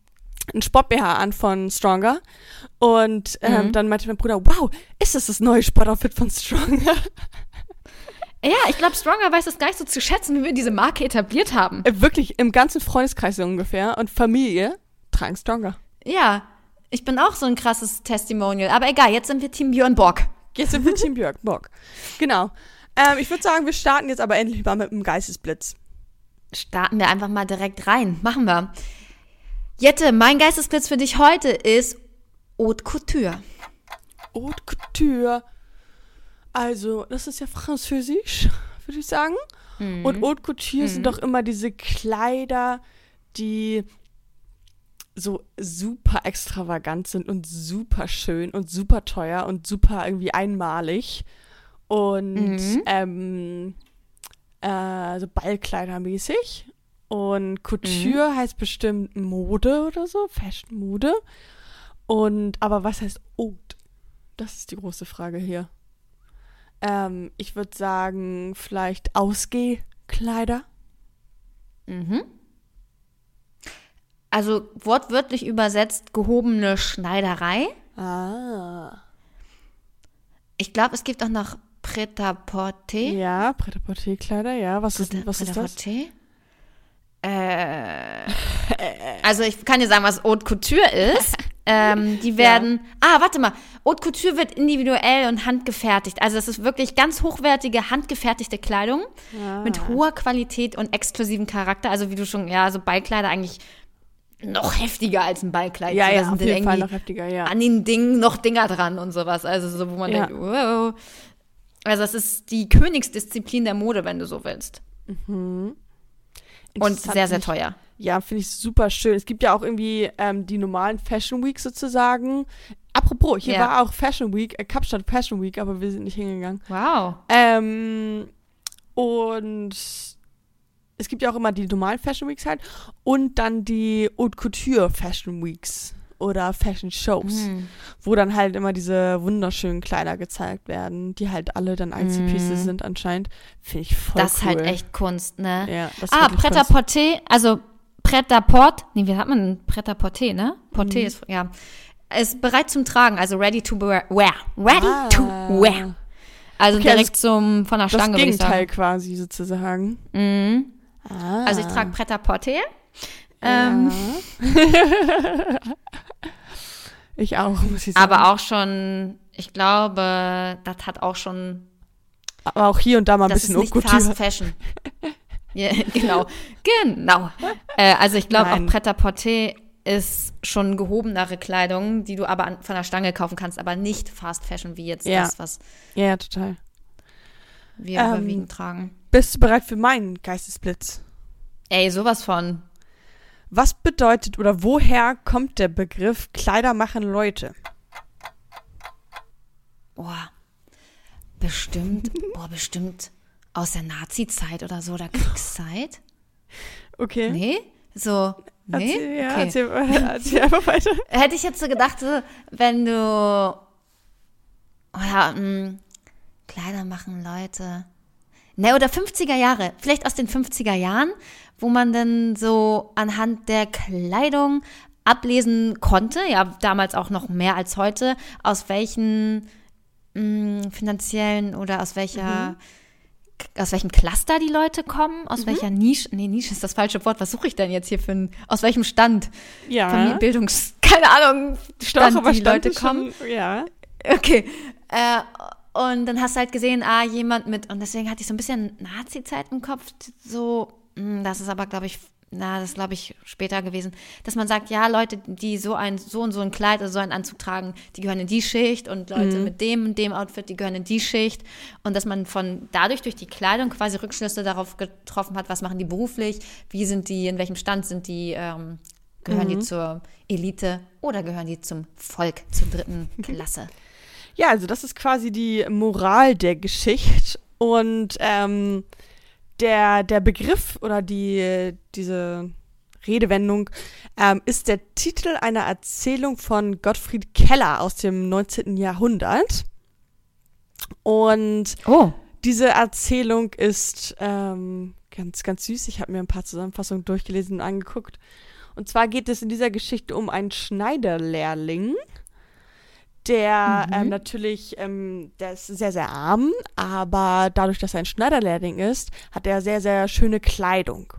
ein Sport-BH an von Stronger. Und ähm, Mhm. dann meinte mein Bruder, wow, ist das das neue Sportoutfit von Stronger? Ja, ich glaube, Stronger weiß es gar nicht so zu schätzen, wie wir diese Marke etabliert haben. Äh, Wirklich im ganzen Freundeskreis so ungefähr und Familie tragen Stronger. Ja, ich bin auch so ein krasses Testimonial. Aber egal, jetzt sind wir Team Björn Borg. Jetzt sind wir Team Björk, Bock. Genau. Ähm, ich würde sagen, wir starten jetzt aber endlich mal mit dem Geistesblitz. Starten wir einfach mal direkt rein. Machen wir. Jette, mein Geistesblitz für dich heute ist Haute Couture. Haute Couture. Also, das ist ja französisch, würde ich sagen. Und Haute Couture sind doch immer diese Kleider, die so super extravagant sind und super schön und super teuer und super irgendwie einmalig. Und Mhm. ähm, äh, so Ballkleidermäßig. Und Couture heißt bestimmt Mode oder so, Fashion Mode. Und aber was heißt Haute? Das ist die große Frage hier. Ähm, ich würde sagen, vielleicht Ausgehkleider. Mhm. Also wortwörtlich übersetzt gehobene Schneiderei. Ah. Ich glaube, es gibt auch noch Prêt-à-porter. Ja, Pret-à-porter-Kleider, ja. Was ist, was ist das? Äh, also ich kann dir sagen, was Haute Couture ist. Ähm, die werden, ah, warte mal, Haute Couture wird individuell und handgefertigt. Also das ist wirklich ganz hochwertige, handgefertigte Kleidung Ah. mit hoher Qualität und exklusiven Charakter. Also wie du schon, ja, so Ballkleider eigentlich noch heftiger als ein Ballkleid. Ja, So, ja, auf jeden Fall noch heftiger, ja. an den Dingen noch Dinger dran und sowas. Also so, wo man Ja. denkt, wow. Also es ist die Königsdisziplin der Mode, wenn du so willst. Und sehr, sehr teuer. Ja, finde ich super schön. Es gibt ja auch irgendwie ähm, die normalen Fashion Weeks sozusagen. Apropos, hier Ja. war auch Fashion Week, äh, Kapstadt Fashion Week, aber wir sind nicht hingegangen. Wow. Ähm, und es gibt ja auch immer die normalen Fashion Weeks halt und dann die Haute Couture Fashion Weeks oder Fashion Shows, Mhm. wo dann halt immer diese wunderschönen Kleider gezeigt werden, die halt alle dann Einzelpieces Mhm. sind anscheinend. Finde ich voll Das ist cool. halt echt Kunst, ne? Ja, das ist ah. Prêt-à-porter, also Prêt-à-port, nee, wie hat man Prêt-à-porter, ne? Porter Mhm. ist, ja, ist bereit zum Tragen, also ready to wear. Ready to Ah. wear. Also Okay, direkt zum, von der Das Stange, ich Gegenteil quasi sozusagen. Mhm. Ah. Also ich trage Ähm, ich auch, muss ich sagen. aber auch schon, ich glaube, das hat auch schon aber auch hier und da mal ein das bisschen ist nicht Fast. Fashion. ja, genau, genau. Äh, also ich glaube auch. Pret-à-Porter ist schon gehobenere Kleidung, die du aber an, von der Stange kaufen kannst, aber nicht Fast Fashion wie jetzt Ja. das, was Ja, ja, total. wir Ähm, überwiegend tragen. Bist du bereit für meinen Geistesblitz? Ey, sowas von. Was bedeutet oder woher kommt der Begriff Kleider machen Leute? Boah, bestimmt, boah, bestimmt aus der Nazi-Zeit oder so, oder Kriegszeit. Okay. Nee? So, nee? Erzähl, ja, okay. erzähl, erzähl einfach weiter. Hätte ich jetzt so gedacht, so, wenn du oder mh, Kleider machen Leute. Ne, oder 50er Jahre, vielleicht aus den 50er Jahren, wo man dann so anhand der Kleidung ablesen konnte, ja, damals auch noch mehr als heute, aus welchen mh, finanziellen oder aus welcher aus welchem Cluster die Leute kommen, aus welcher Nische, nee, Nische ist das falsche Wort, was suche ich denn jetzt hier für ein, aus welchem Stand? Ja. Familienbildungs, keine Ahnung, Stand, Doch, die Stand Leute kommen. Schon, ja. Okay. Äh, und dann hast du halt gesehen, ah, jemand mit, und deswegen hatte ich so ein bisschen Nazi-Zeit im Kopf, so, das ist aber, glaube ich, na, das glaube ich, später gewesen, dass man sagt, ja, Leute, die so ein, so und so ein Kleid oder so einen Anzug tragen, die gehören in die Schicht und Leute mit dem und dem Outfit, die gehören in die Schicht. Und dass man von dadurch durch die Kleidung quasi Rückschlüsse darauf getroffen hat, was machen die beruflich, wie sind die, in welchem Stand sind die, ähm, gehören die zur Elite oder gehören die zum Volk, zur dritten Klasse. Ja, also das ist quasi die Moral der Geschichte. Und ähm, der, der Begriff oder die, diese Redewendung ähm, ist der Titel einer Erzählung von Gottfried Keller aus dem 19. Jahrhundert. Und Oh. diese Erzählung ist ähm, ganz, ganz süß. Ich habe mir ein paar Zusammenfassungen durchgelesen und angeguckt. Und zwar geht es in dieser Geschichte um einen Schneiderlehrling, der Mhm. ähm, natürlich, ähm, der ist sehr, sehr arm, aber dadurch, dass er ein Schneiderlehrling ist, hat er sehr, sehr schöne Kleidung.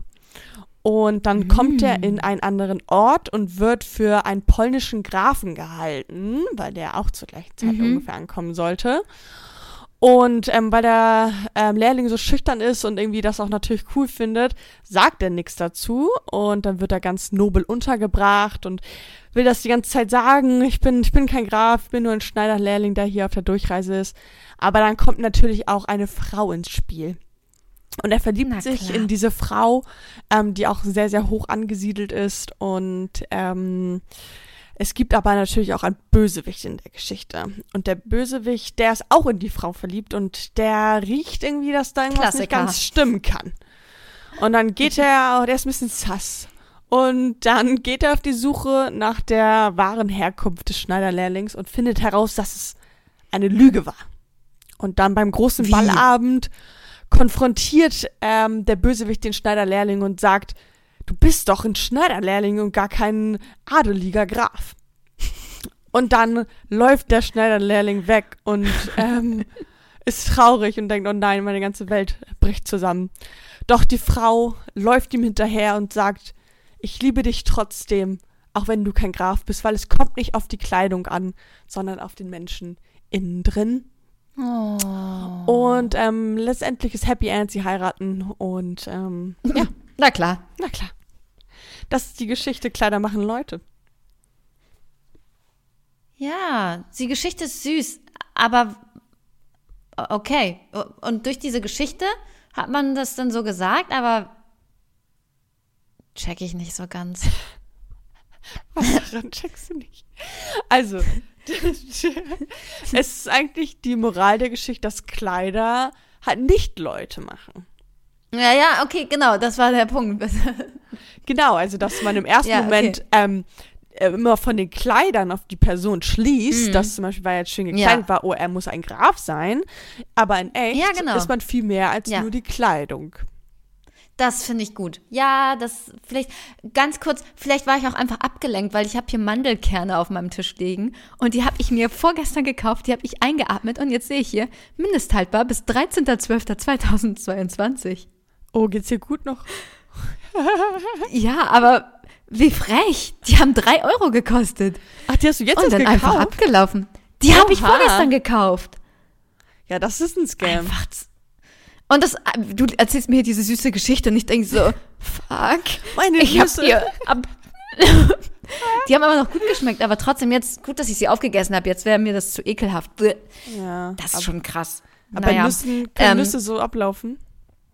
Und dann kommt er in einen anderen Ort und wird für einen polnischen Grafen gehalten, weil der auch zur gleichen Zeit Mhm. ungefähr ankommen sollte. Und ähm, weil der ähm, Lehrling so schüchtern ist und irgendwie das auch natürlich cool findet, sagt er nichts dazu. Und dann wird er ganz nobel untergebracht und will das die ganze Zeit sagen. Ich bin, ich bin kein Graf, ich bin nur ein Schneiderlehrling, der hier auf der Durchreise ist. Aber dann kommt natürlich auch eine Frau ins Spiel. Und er verliebt sich in diese Frau, ähm, die auch sehr, sehr hoch angesiedelt ist. Und ähm, es gibt aber natürlich auch einen Bösewicht in der Geschichte. Und der Bösewicht, der ist auch in die Frau verliebt und der riecht irgendwie, dass da irgendwas nicht Klassiker. ganz stimmen kann. Und dann geht er, oh, der ist ein bisschen sass. Und dann geht er auf die Suche nach der wahren Herkunft des Schneiderlehrlings und findet heraus, dass es eine Lüge war. Und dann beim großen Wie? Ballabend konfrontiert ähm, der Bösewicht den Schneiderlehrling und sagt, du bist doch ein Schneiderlehrling und gar kein adeliger Graf. Und dann läuft der Schneiderlehrling weg und ähm, ist traurig und denkt, oh nein, meine ganze Welt bricht zusammen. Doch die Frau läuft ihm hinterher und sagt, ich liebe dich trotzdem, auch wenn du kein Graf bist, weil es kommt nicht auf die Kleidung an, sondern auf den Menschen innen drin. Oh. Und ähm, letztendlich ist Happy End, sie heiraten und ähm, ja, Na klar. na klar. Das ist die Geschichte, Kleider machen Leute. Ja, die Geschichte ist süß, aber okay. Und durch diese Geschichte hat man das dann so gesagt, aber check ich nicht so ganz. Was daran checkst du nicht? Also, es ist eigentlich die Moral der Geschichte, dass Kleider halt nicht Leute machen. Ja, ja, okay, genau, das war der Punkt. Genau, also dass man im ersten Ja, okay. Moment ähm, äh, immer von den Kleidern auf die Person schließt, Mhm. dass zum Beispiel, weil er jetzt schön Ja. gekleidet war, oh, er muss ein Graf sein. Aber in echt Ja, genau. ist man viel mehr als Ja. nur die Kleidung. Das finde ich gut. Ja, das vielleicht ganz kurz, vielleicht war ich auch einfach abgelenkt, weil ich habe hier Mandelkerne auf meinem Tisch liegen und die habe ich mir vorgestern gekauft, die habe ich eingeatmet und jetzt sehe ich hier mindesthaltbar bis 13.12.2022. Oh, geht's dir gut noch? Ja, aber wie frech. Die haben drei Euro gekostet Ach, die hast du jetzt und dann einfach gekauft? abgelaufen. Die habe ich vorgestern gekauft. Ja, das ist ein Scam. Einfach. Und das, du erzählst mir hier diese süße Geschichte und ich denke so, fuck. Meine Ich hab die ab. die haben aber noch gut geschmeckt, aber trotzdem jetzt gut, dass ich sie aufgegessen habe. Jetzt wäre mir das zu ekelhaft. Ja, Das ist aber, schon krass. aber naja, Nüssen, können ähm, Nüsse so ablaufen?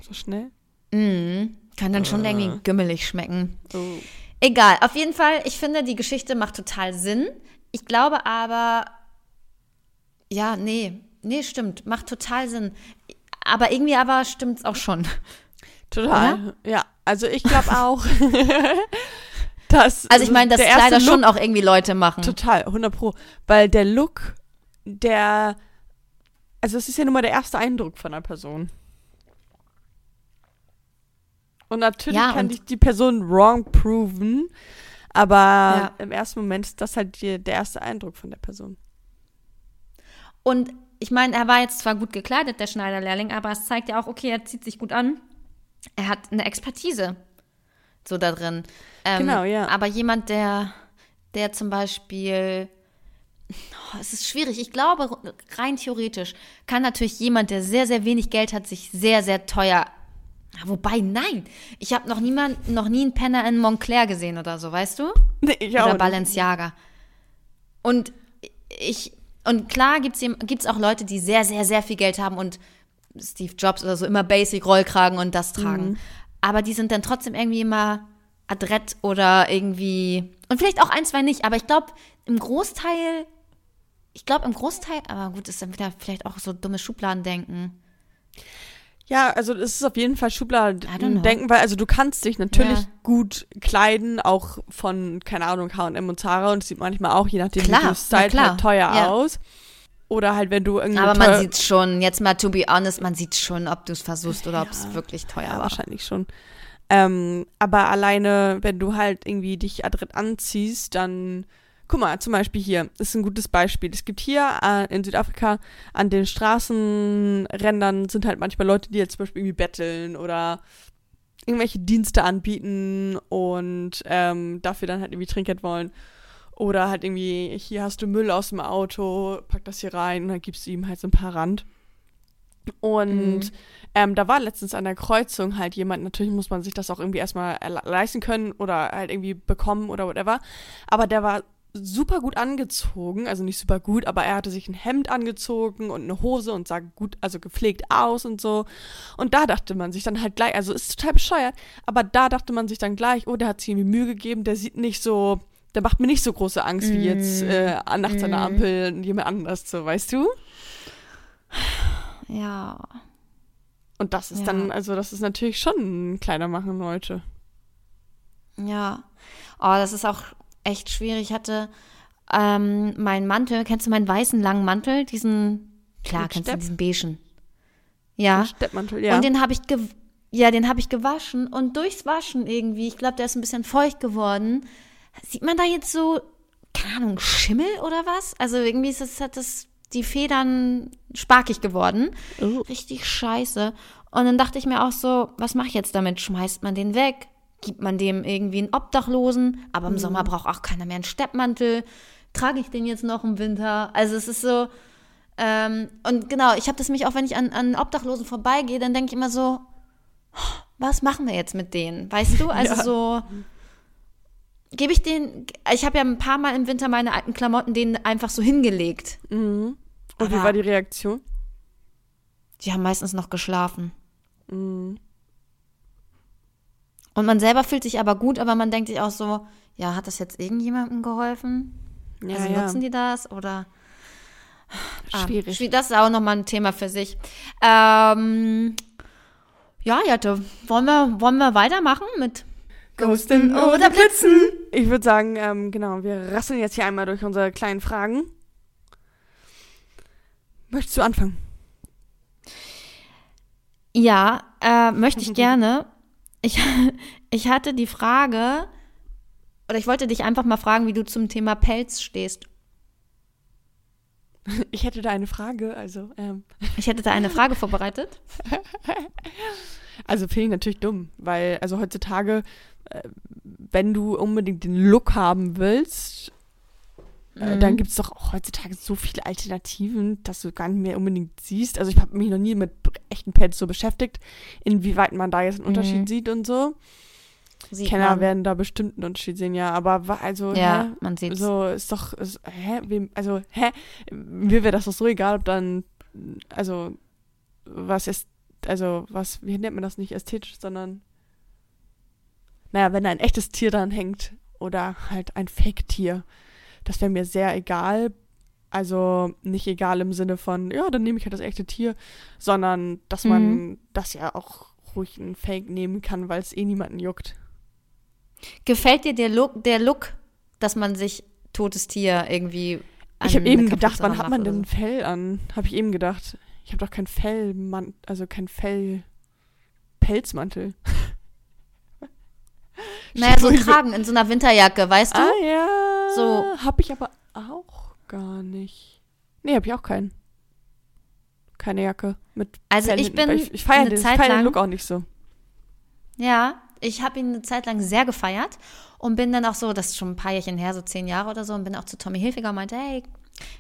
So schnell? Mm, kann dann schon irgendwie gümmelig schmecken. Oh. Egal, auf jeden Fall, ich finde, die Geschichte macht total Sinn. Ich glaube aber, ja, nee, nee, stimmt, macht total Sinn. Aber irgendwie aber stimmt es auch schon. Total. Ja, also ich glaube auch, dass. Also ich meine, dass der erste Kleider schon Look- auch irgendwie Leute machen. Total, 100 Pro. Weil der Look, der. Also, es ist ja nun mal der erste Eindruck von einer Person. Und natürlich Ja, kann und- dich die Person wrong proven, aber Ja. im ersten Moment ist das halt die, der erste Eindruck von der Person. Und ich meine, er war jetzt zwar gut gekleidet, der Schneiderlehrling, aber es zeigt ja auch, okay, er zieht sich gut an. Er hat eine Expertise so da drin. Ähm, Genau, ja. Aber jemand, der, der zum Beispiel, oh, es ist schwierig, ich glaube, rein theoretisch kann natürlich jemand, der sehr, sehr wenig Geld hat, sich sehr, sehr teuer. Wobei, nein, ich habe noch niemand, noch nie einen Penner in Montclair gesehen oder so, weißt du? Nee, ich auch oder nicht. Balenciaga. Und ich, und klar jem- gibt's auch Leute, die sehr, sehr, sehr viel Geld haben und Steve Jobs oder so immer Basic Rollkragen und das tragen. Mhm. Aber die sind dann trotzdem irgendwie immer adrett oder irgendwie, und vielleicht auch ein, zwei nicht, aber ich glaube, im Großteil, ich glaube, im Großteil, aber gut, ist dann wieder vielleicht auch so dummes Schubladendenken. Ja, also es ist auf jeden Fall. Schubladen-Denken, weil also du kannst dich natürlich Ja. gut kleiden, auch von, keine Ahnung, H&M und Zara und es sieht manchmal auch, je nachdem Klar, wie du klar. halt teuer Ja. aus. Oder halt, wenn du irgendwie Aber man sieht schon, jetzt mal to be honest, man sieht schon, ob du es versuchst oder ob es wirklich teuer ja, war. wahrscheinlich schon. Ähm, aber alleine, wenn du halt irgendwie dich adrett anziehst, dann Guck mal, zum Beispiel hier, das ist ein gutes Beispiel. Es gibt hier äh, in Südafrika an den Straßenrändern sind halt manchmal Leute, die jetzt zum Beispiel irgendwie betteln oder irgendwelche Dienste anbieten und ähm, dafür dann halt irgendwie Trinkgeld wollen. Oder halt irgendwie, hier hast du Müll aus dem Auto, pack das hier rein und dann gibst du ihm halt so ein paar Rand. Und mhm. ähm, da war letztens an der Kreuzung halt jemand, natürlich muss man sich das auch irgendwie erstmal leisten können oder halt irgendwie bekommen oder whatever. Aber der war super gut angezogen, also nicht super gut, aber er hatte sich ein Hemd angezogen und eine Hose und sah gut, also gepflegt aus und so. Und da dachte man sich dann halt gleich, also ist total bescheuert, aber da dachte man sich dann gleich, oh, der hat sich irgendwie Mühe gegeben, der sieht nicht so, der macht mir nicht so große Angst wie jetzt mm. äh, nachts mm. an der. Ampel jemand anders, so, weißt du? Ja. Und das ist ja. dann, also das ist natürlich schon ein kleiner Machen Leute. Ja. Oh, das ist auch echt schwierig. Ich hatte ähm, meinen Mantel, kennst du meinen weißen langen Mantel? Diesen, klar, kennst Stepp. du diesen beigen? Ja. Steppmantel, ja. Und den habe ich ja, den habe ich gewaschen und durchs Waschen irgendwie, ich glaube, der ist ein bisschen feucht geworden. Sieht man da jetzt so, keine Ahnung, Schimmel oder was? Also irgendwie ist das, hat das die Federn sparkig geworden. Oh. Richtig scheiße. Und dann dachte ich mir auch so, was mache ich jetzt damit? Schmeißt man den weg? Gibt man dem irgendwie einen Obdachlosen, aber im mhm. Sommer braucht auch keiner mehr einen Steppmantel. Trage ich den jetzt noch im Winter? Also es ist so, ähm, und genau, ich habe das mich auch, wenn ich an, an Obdachlosen vorbeigehe, dann denke ich immer so, was machen wir jetzt mit denen? Weißt du? Also ja. so, gebe ich den, ich habe ja ein paar Mal im Winter meine alten Klamotten denen einfach so hingelegt. Mhm. Und aber wie war die Reaktion? Die haben meistens noch geschlafen. Mhm. Und man selber fühlt sich aber gut, aber man denkt sich auch so, ja, hat das jetzt irgendjemandem geholfen? Ja, also ja. nutzen die das oder? Ah, schwierig. Das ist auch nochmal ein Thema für sich. Ähm, ja, Jette, wollen wir, wollen wir weitermachen mit Ghosten oder Blitzen? Ich würde sagen, ähm, genau, wir rasseln jetzt hier einmal durch unsere kleinen Fragen. Möchtest du anfangen? Ja, äh, möchte ich gerne ich, ich hatte die Frage, oder ich wollte dich einfach mal fragen, wie du zum Thema Pelz stehst. Ich hätte da eine Frage, also. Ähm. Ich hätte da eine Frage vorbereitet. Also finde ich natürlich dumm, weil, also heutzutage, äh, wenn du unbedingt den Look haben willst, äh, mhm. dann gibt es doch auch heutzutage so viele Alternativen, dass du gar nicht mehr unbedingt siehst. Also ich habe mich noch nie mit echten Pads so beschäftigt, inwieweit man da jetzt einen Unterschied mhm. sieht und so. Sieht Kenner man. werden da bestimmt einen Unterschied sehen, ja. Aber also, ja, hä? man sieht So ist doch, ist, hä? Wem, also, hä? Mir wäre das doch so egal, ob dann, also, was ist, also, was, wie nennt man das nicht ästhetisch, sondern, naja, wenn ein echtes Tier dran hängt oder halt ein Fake-Tier, das wäre mir sehr egal. Also nicht egal im Sinne von, ja, dann nehme ich halt das echte Tier, sondern dass man mhm. das ja auch ruhig ein Fake nehmen kann, weil es eh niemanden juckt. Gefällt dir der Look, der Look, dass man sich totes Tier irgendwie Ich habe eben gedacht, wann hat man denn ein Fell an? Habe ich eben gedacht. Ich habe doch kein Fell, also kein Fell Pelzmantel. naja, so ein Kragen in so einer Winterjacke, weißt du? Ah ja. So. Habe ich aber auch gar nicht. Nee, habe ich auch keinen. Keine Jacke mit Also Fell ich bin ich, ich feiere den, feier den Look auch nicht so. Ja, ich habe ihn eine Zeit lang sehr gefeiert und bin dann auch so, das ist schon ein paar Jährchen her, so zehn Jahre oder so, und bin auch zu Tommy Hilfiger und meinte, hey,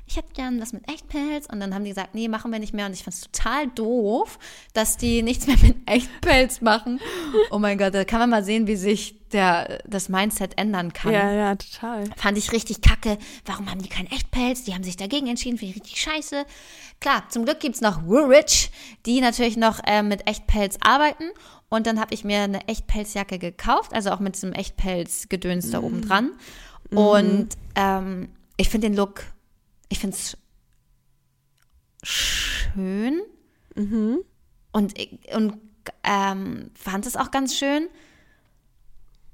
ich hätte gern das mit Echtpelz. Und dann haben die gesagt, nee, machen wir nicht mehr. Und ich fand es total doof, dass die nichts mehr mit Echtpelz machen. Oh mein Gott, da kann man mal sehen, wie sich der, das Mindset ändern kann. Ja, ja, total. Fand ich richtig kacke. Warum haben die keinen Echtpelz? Die haben sich dagegen entschieden, finde ich richtig scheiße. Klar, zum Glück gibt es noch Woolrich, die natürlich noch äh, mit Echtpelz arbeiten. Und dann habe ich mir eine Echtpelzjacke gekauft, also auch mit diesem Echtpelz-Gedöns da oben dran. Mhm. Und ähm, ich finde den Look ich finde es schön mhm. und, und ähm, fand es auch ganz schön.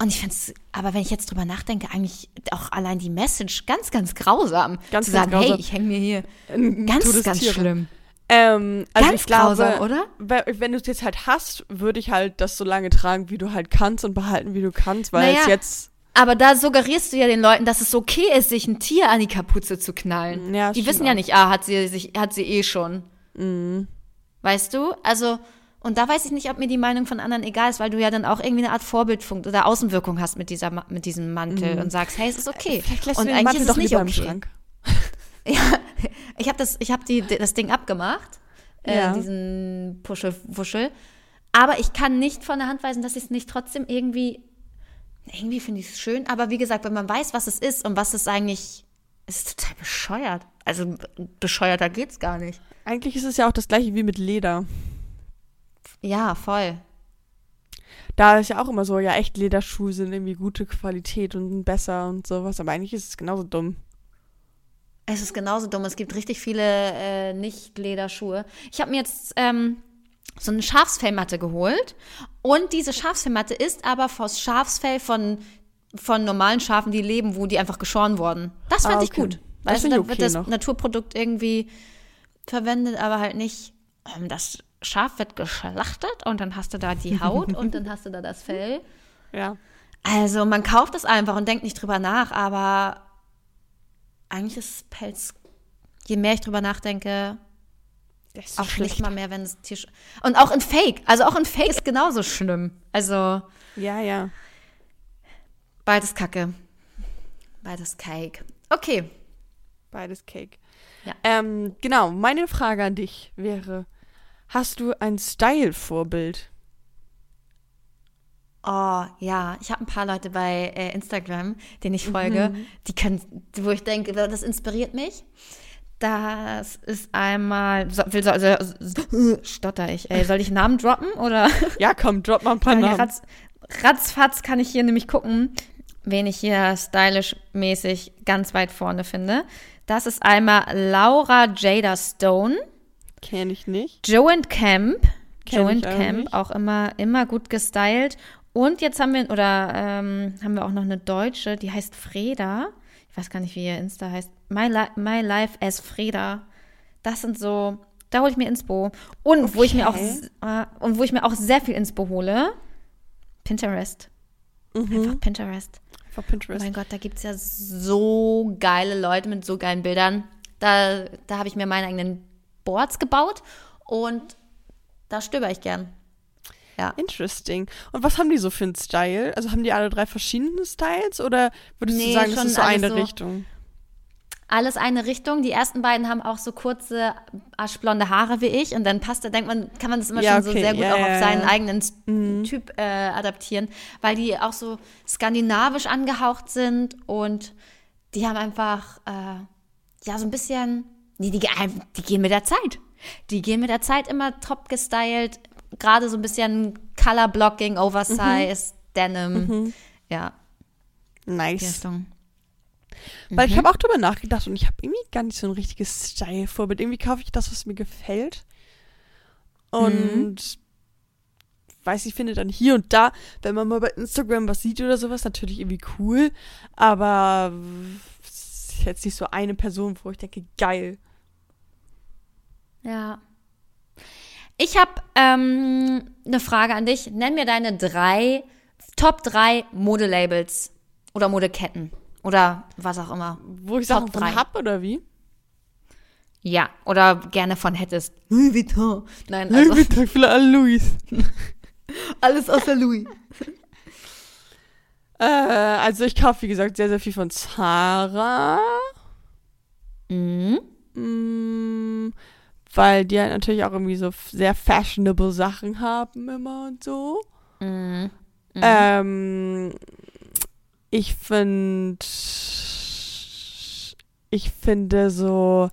Und ich finde es, aber wenn ich jetzt drüber nachdenke, eigentlich auch allein die Message ganz, ganz grausam. Ganz, zu ganz sagen, grausam. hey, ich hänge mir hier. Ein ganz, ganz Tiere. schlimm. Ähm, also Ganz ich glaube, grausam, oder? we- wenn du es jetzt halt hast, würde ich halt das so lange tragen, wie du halt kannst und behalten, wie du kannst, weil Naja. es jetzt. Aber da suggerierst du ja den Leuten, dass es okay ist, sich ein Tier an die Kapuze zu knallen. Ja, die wissen ja auch. nicht, ah, hat sie sich, hat sie eh schon. Mhm. Weißt du? Also, und da weiß ich nicht, ob mir die Meinung von anderen egal ist, weil du ja dann auch irgendwie eine Art Vorbildfunktion oder Außenwirkung hast mit dieser, mit diesem Mantel und sagst, hey, es ist okay. Mhm. Vielleicht lässt und du den eigentlich ist doch es nicht okay. Schrank. Ja, ich habe das, ich die, das Ding abgemacht, äh, Ja. diesen Puschel-Wuschel. Aber ich kann nicht von der Hand weisen, dass ich es nicht trotzdem irgendwie, irgendwie finde ich es schön. Aber wie gesagt, wenn man weiß, was es ist und was es eigentlich, es ist total bescheuert. Also bescheuerter geht's gar nicht. Eigentlich ist es ja auch das gleiche wie mit Leder. Ja, voll. Da ist ja auch immer so, ja, echt Lederschuhe sind irgendwie gute Qualität und besser und sowas, aber eigentlich ist es genauso dumm. Es ist genauso dumm. Es gibt richtig viele äh, Nicht-Lederschuhe. Ich habe mir jetzt ähm, so eine Schafsfellmatte geholt. Und diese Schafsfellmatte ist aber aus Schafsfell von, von normalen Schafen, die leben, wo die einfach geschoren wurden. Das fand Ah, ich okay. gut. Das Weißt du, da ich wird okay das noch. Naturprodukt irgendwie verwendet, aber halt nicht. ähm, Das Schaf wird geschlachtet und dann hast du da die Haut und dann hast du da das Fell. Ja. Also man kauft es einfach und denkt nicht drüber nach, aber eigentlich ist Pelz, je mehr ich drüber nachdenke, ist auch nicht mal mehr, wenn es Tier... Und auch in Fake, also auch in Fake ist genauso schlimm. Also Ja, ja. beides Kacke. Beides Cake. Okay. Beides Cake. Ja. Ähm, genau, meine Frage an dich wäre, hast du ein Style-Vorbild? Oh, ja, ich habe ein paar Leute bei äh, Instagram, denen ich folge, die können, wo ich denke, das inspiriert mich. Das ist einmal, so, will, so, so, stotter ich, ey. Soll ich Namen droppen oder? Ja, komm, drop mal ein paar Namen. ratz, ratzfatz kann ich hier nämlich gucken, wen ich hier stylisch-mäßig ganz weit vorne finde. Das ist einmal Laura Jada Stone, Kenn ich nicht. Joan Camp. Kenn Joan ich auch Camp, nicht. auch immer, immer gut gestylt. Und jetzt haben wir, oder ähm, haben wir auch noch eine Deutsche, die heißt Freda. Ich weiß gar nicht, wie ihr Insta heißt. My, Li My Life as Freda. Das sind so, da hole ich mir Inspo. Und wo ich mir auch Okay. äh, und wo ich mir auch sehr viel Inspo hole, Pinterest. Mhm. Einfach Pinterest. Oh Pinterest. mein Gott, da gibt es ja so geile Leute mit so geilen Bildern. Da, da habe ich mir meine eigenen Boards gebaut und da stöber ich gern. Ja. Interesting. Und was haben die so für einen Style? Also haben die alle drei verschiedene Styles oder würdest du Nee, sagen, das ist so eine so- Richtung? Alles eine Richtung. Die ersten beiden haben auch so kurze, aschblonde Haare wie ich. Und dann passt, da denkt man, kann man das immer Ja, schon so okay. sehr gut Ja, auch auf seinen eigenen Typ äh, adaptieren, weil die auch so skandinavisch angehaucht sind und die haben einfach, äh, ja, so ein bisschen, nee, die, ge- die gehen mit der Zeit. Die gehen mit der Zeit immer top gestylt, gerade so ein bisschen Color Blocking, Oversize, Denim. Ja, die Nice. Weil Mhm. ich habe auch drüber nachgedacht und ich habe irgendwie gar nicht so ein richtiges Style-Vorbild. Irgendwie kaufe ich das, was mir gefällt. Und Mhm. weiß ich, finde dann hier und da, wenn man mal bei Instagram was sieht oder sowas, natürlich irgendwie cool. Aber ist jetzt nicht so eine Person, wo ich denke, geil. Ja. Ich habe ähm, eine Frage an dich. Nenn mir deine drei, Top 3 Modelabels oder Modeketten oder was auch immer. Wo ich Top Sachen von drei. hab oder wie? Ja, oder gerne von hättest. Louis Vuitton. Nein, also Mittag für alle Louis. alles außer Louis. Äh, also ich kaufe, wie gesagt, sehr, sehr viel von Zara. Mhm. Mm, weil die halt natürlich auch irgendwie so sehr fashionable Sachen haben immer und so. Mhm. Ähm, ich finde, ich finde so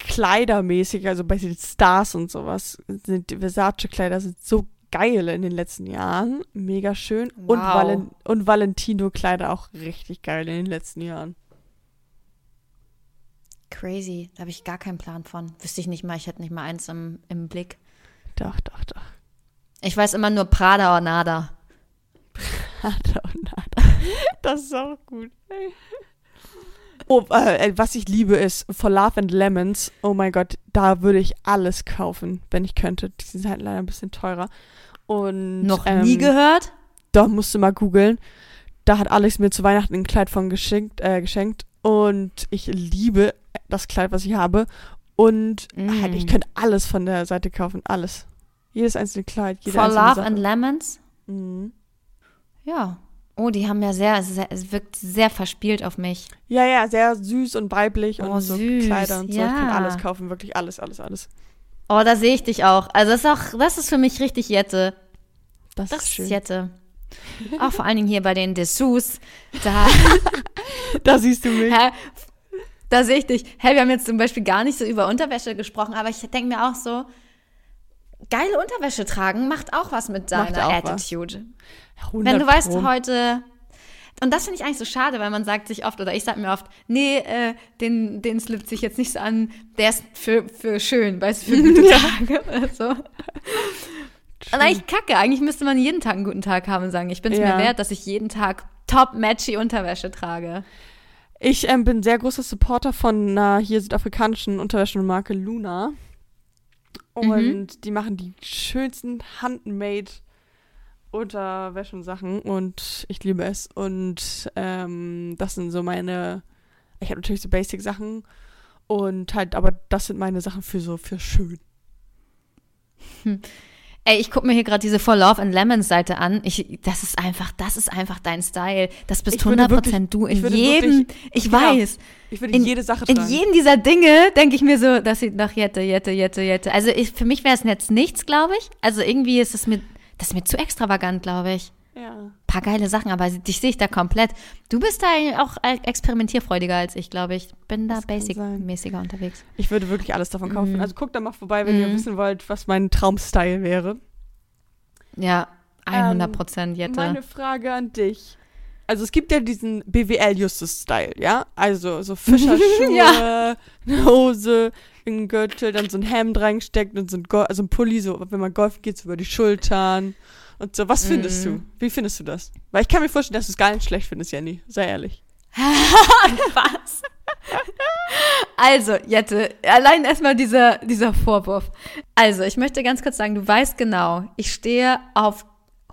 kleidermäßig, also bei den Stars und sowas, sind die Versace-Kleider sind so geil in den letzten Jahren. Mega schön. Und, Wow. Valen und Valentino-Kleider auch richtig geil in den letzten Jahren. Crazy. Da habe ich gar keinen Plan von. Wüsste ich nicht mal. Ich hätte nicht mal eins im, im Blick. Doch, doch, doch. Ich weiß immer nur Prada oder Nada. Nada und nada. Das ist auch gut. Oh, äh, was ich liebe ist For Love and Lemons. Oh mein Gott, da würde ich alles kaufen, wenn ich könnte. Die sind halt leider ein bisschen teurer. Und Noch ähm, nie gehört? Doch, musst du mal googeln. Da hat Alex mir zu Weihnachten ein Kleid von geschenkt, äh, geschenkt. Und ich liebe das Kleid, was ich habe. Und Mm. halt, ich könnte alles von der Seite kaufen. Alles. Jedes einzelne Kleid, jede For einzelne Love Sache. and Lemons? Mhm. Ja. Oh, die haben ja sehr, sehr, es wirkt sehr verspielt auf mich. Ja, ja, sehr süß und weiblich Oh, und so süß, Kleider und so. Ich kann alles kaufen, wirklich alles, alles, alles. Oh, da sehe ich dich auch. Also das ist auch, das ist für mich richtig Jette. Das, Das ist ist schön. Jette. Auch vor allen Dingen hier bei den Dessous. Da, Da siehst du mich. Da sehe ich dich. Hey, wir haben jetzt zum Beispiel gar nicht so über Unterwäsche gesprochen, aber ich denke mir auch so, geile Unterwäsche tragen macht auch was mit deiner. Attitude. 100 Wenn du weißt, heute. Und das finde ich eigentlich so schade, weil man sagt sich oft, oder ich sage mir oft, nee, äh, den, den slippt sich jetzt nicht so an, der ist für, für schön, weißt du, für gute Tage oder so. Und eigentlich kacke, eigentlich müsste man jeden Tag einen guten Tag haben und sagen, ich bin es Ja. mir wert, dass ich jeden Tag top-matchy Unterwäsche trage. Ich ähm, bin sehr großer Supporter von einer hier südafrikanischen Unterwäschemarke Luna. Mhm. Und die machen die schönsten handmade Unterwäschensachen und ich liebe es. Und ähm, das sind so meine, ich habe natürlich so Basic-Sachen und halt, aber das sind meine Sachen für so, für schön. Ey, ich gucke mir hier gerade diese For Love and Lemons Seite an. Ich, das ist einfach, das ist einfach dein Style. Das bist Ich würde 100% wirklich- du ich in jedem, wirklich- ich genau. weiß. Ich würde In- jede Sache In tragen. jedem dieser Dinge denke ich mir so, das sieht nach Jette, Jette, Jette, Jette. Also ich, für mich wäre es jetzt nichts, glaube ich. Also irgendwie ist es mir, das ist mir zu extravagant, glaube ich. ja. Paar geile Sachen, aber dich sehe ich da komplett. Du bist da auch experimentierfreudiger als ich, glaube ich. Bin da basic-mäßiger unterwegs. Ich würde wirklich alles davon kaufen. Mhm. Also guckt da mal vorbei, wenn ihr Mhm. wissen wollt, was mein Traumstyle wäre. Ja, 100% Jette. Meine Frage an dich. Also es gibt ja diesen BWL-Justus-Style, ja? Also so Fischerschuhe, Ja. eine Hose, ein Gürtel, dann so ein Hemd reingesteckt und so ein, Go also ein Pulli, so wenn man Golf geht, so über die Schultern und so. Was findest Mhm. du? Wie findest du das? Weil ich kann mir vorstellen, dass du es gar nicht schlecht findest, Jenny. Sei ehrlich. Was? Also, Jette, allein erstmal dieser, dieser Vorwurf. Also, ich möchte ganz kurz sagen, du weißt genau, ich stehe auf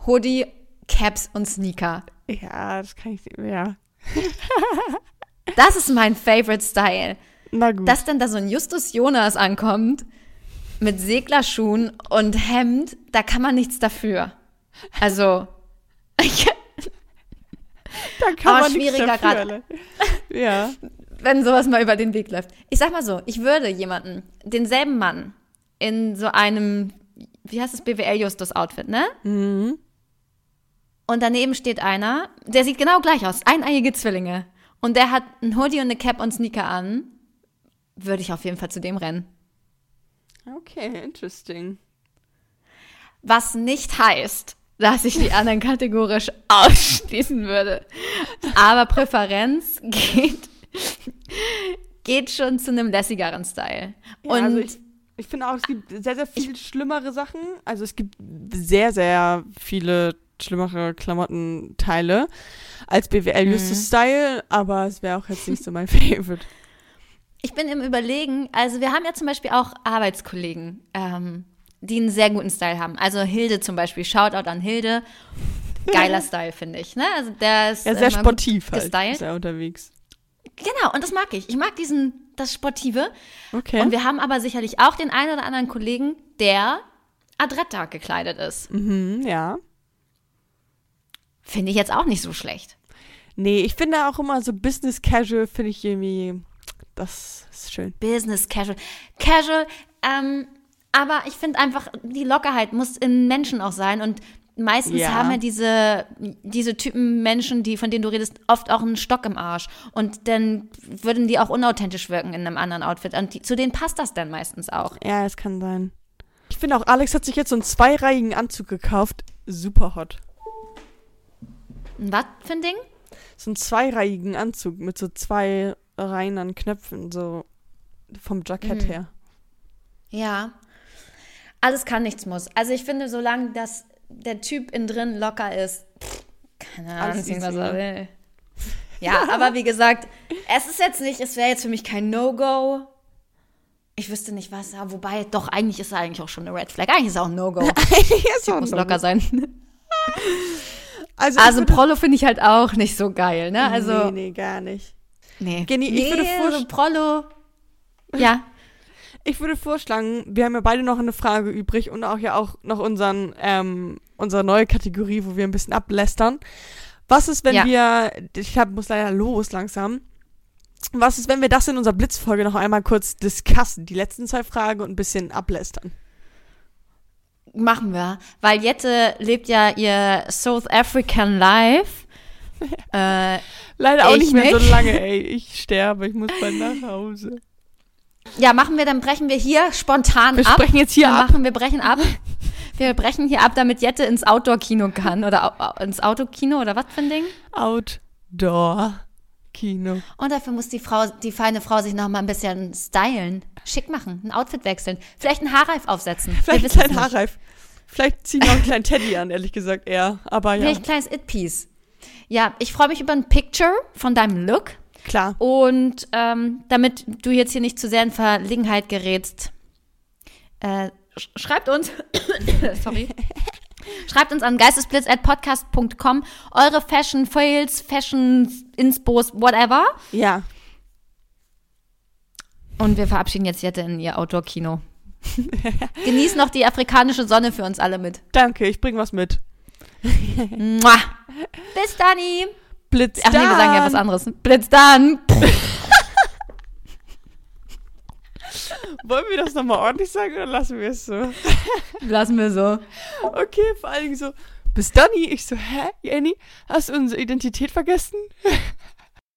Hoodie, Caps und Sneaker. Ja, das kann ich mehr. Das ist mein Favorite Style. Na gut. Dass dann da so ein Justus Jonas ankommt mit Seglerschuhen und Hemd, da kann man nichts dafür. Also, da kann aber man schwieriger grad. alle. Ja. wenn sowas mal über den Weg läuft. Ich sag mal so, ich würde jemanden, denselben Mann, in so einem, wie heißt das, BWL-Justus-Outfit, ne? Mhm. Und daneben steht einer, der sieht genau gleich aus, eineiige Zwillinge. Und der hat ein Hoodie und eine Cap und Sneaker an. Würde ich auf jeden Fall zu dem rennen. Okay, interesting. Was nicht heißt, dass ich die anderen kategorisch ausschließen würde. Aber Präferenz geht, geht schon zu einem lässigeren Style. Ja, Und also ich, ich finde auch, es gibt sehr, sehr viel schlimmere Sachen. Also es gibt sehr, sehr viele schlimmere Klamottenteile als BWL Mhm. Justus Style, aber es wäre auch jetzt nicht so mein Favorite. Ich bin im Überlegen, also wir haben ja zum Beispiel auch Arbeitskollegen, ähm, die einen sehr guten Style haben. Also Hilde zum Beispiel, Shoutout an Hilde. Geiler Style, finde ich. Ne? Also der ist Ja, sehr sportiv halt. gestylt. Ist er unterwegs. Genau, und das mag ich. Ich mag diesen, das Sportive. Okay. Und wir haben aber sicherlich auch den einen oder anderen Kollegen, der adretter gekleidet ist. mhm, ja. Finde ich jetzt auch nicht so schlecht. Nee, ich finde auch immer so Business Casual finde ich irgendwie, das ist schön. Business Casual. Casual, ähm, aber ich finde einfach, die Lockerheit muss in Menschen auch sein und meistens Ja. haben ja diese, diese Typen Menschen, die, von denen du redest, oft auch einen Stock im Arsch. Und dann würden die auch unauthentisch wirken in einem anderen Outfit. Und die, zu denen passt das dann meistens auch. Ja, es kann sein. Ich finde auch, Alex hat sich jetzt so einen zweireihigen Anzug gekauft. Super hot. Was für ein Ding? so einen zweireihigen Anzug mit so zwei Reihen an Knöpfen, so vom Jackett Mhm. her. Ja. Alles kann, nichts muss. Also ich finde, solange das, der Typ innen drin locker ist, pff, keine Ahnung, was er ne? will. Ja, aber wie gesagt, es ist jetzt nicht, es wäre jetzt für mich kein No-Go. Ich wüsste nicht was, ja, wobei, doch, eigentlich ist er eigentlich auch schon eine Red Flag. Eigentlich ist er auch ein No-Go. Ist auch Muss so. locker sein. Also, Also würde- Prollo finde ich halt auch nicht so geil, ne? Also, nee, nee, gar nicht. nee. Geni, ich würde nee, vorsch- so Prollo. Ja, Ich würde vorschlagen, wir haben ja beide noch eine Frage übrig und auch ja auch noch unseren, ähm, unsere neue Kategorie, wo wir ein bisschen ablästern. Was ist, wenn Ja. wir, ich hab, muss leider los langsam. Was ist, wenn wir das in unserer Blitzfolge noch einmal kurz discussen? Die letzten zwei Fragen und ein bisschen ablästern. machen wir. Weil Jette lebt ja ihr South African Life. äh, Leider auch Ich nicht mehr so nicht. lange, ey. Ich sterbe, ich muss bald nach Hause. Ja, machen wir, dann brechen wir hier spontan Wir ab. sprechen jetzt hier wir ab. Machen, wir brechen ab. Wir brechen hier ab, damit Jette ins Outdoor-Kino kann. Oder au- ins Autokino oder was für ein Ding? Outdoor Kino. Und dafür muss die Frau, die feine Frau sich noch mal ein bisschen stylen, schick machen, ein Outfit wechseln, vielleicht einen Haarreif aufsetzen. Wir Vielleicht ein nicht. Haarreif. Vielleicht zieh ich noch einen kleinen Teddy an, ehrlich gesagt, eher. Aber ja, Vielleicht ein kleines It-Piece. Ja, ich freue mich über ein Picture von deinem Look. Klar. Und ähm, damit du jetzt hier nicht zu sehr in Verlegenheit gerätst, äh, sch- schreibt uns, sorry, schreibt uns an geistesblitz.podcast.com eure Fashion Fails, Fashion Inspos, whatever. Ja. Und wir verabschieden jetzt Jette in ihr Outdoor-Kino. Genieß noch die afrikanische Sonne für uns alle mit. Danke, ich bring was mit. Bis dann. Blitz Ach nee, wir sagen ja was dann. anderes. Blitz dann. Wollen wir das nochmal ordentlich sagen oder lassen wir es so? Lassen wir so. Okay, vor allen Dingen so, bis dann. Ich so, hä, Jenny, hast du unsere Identität vergessen?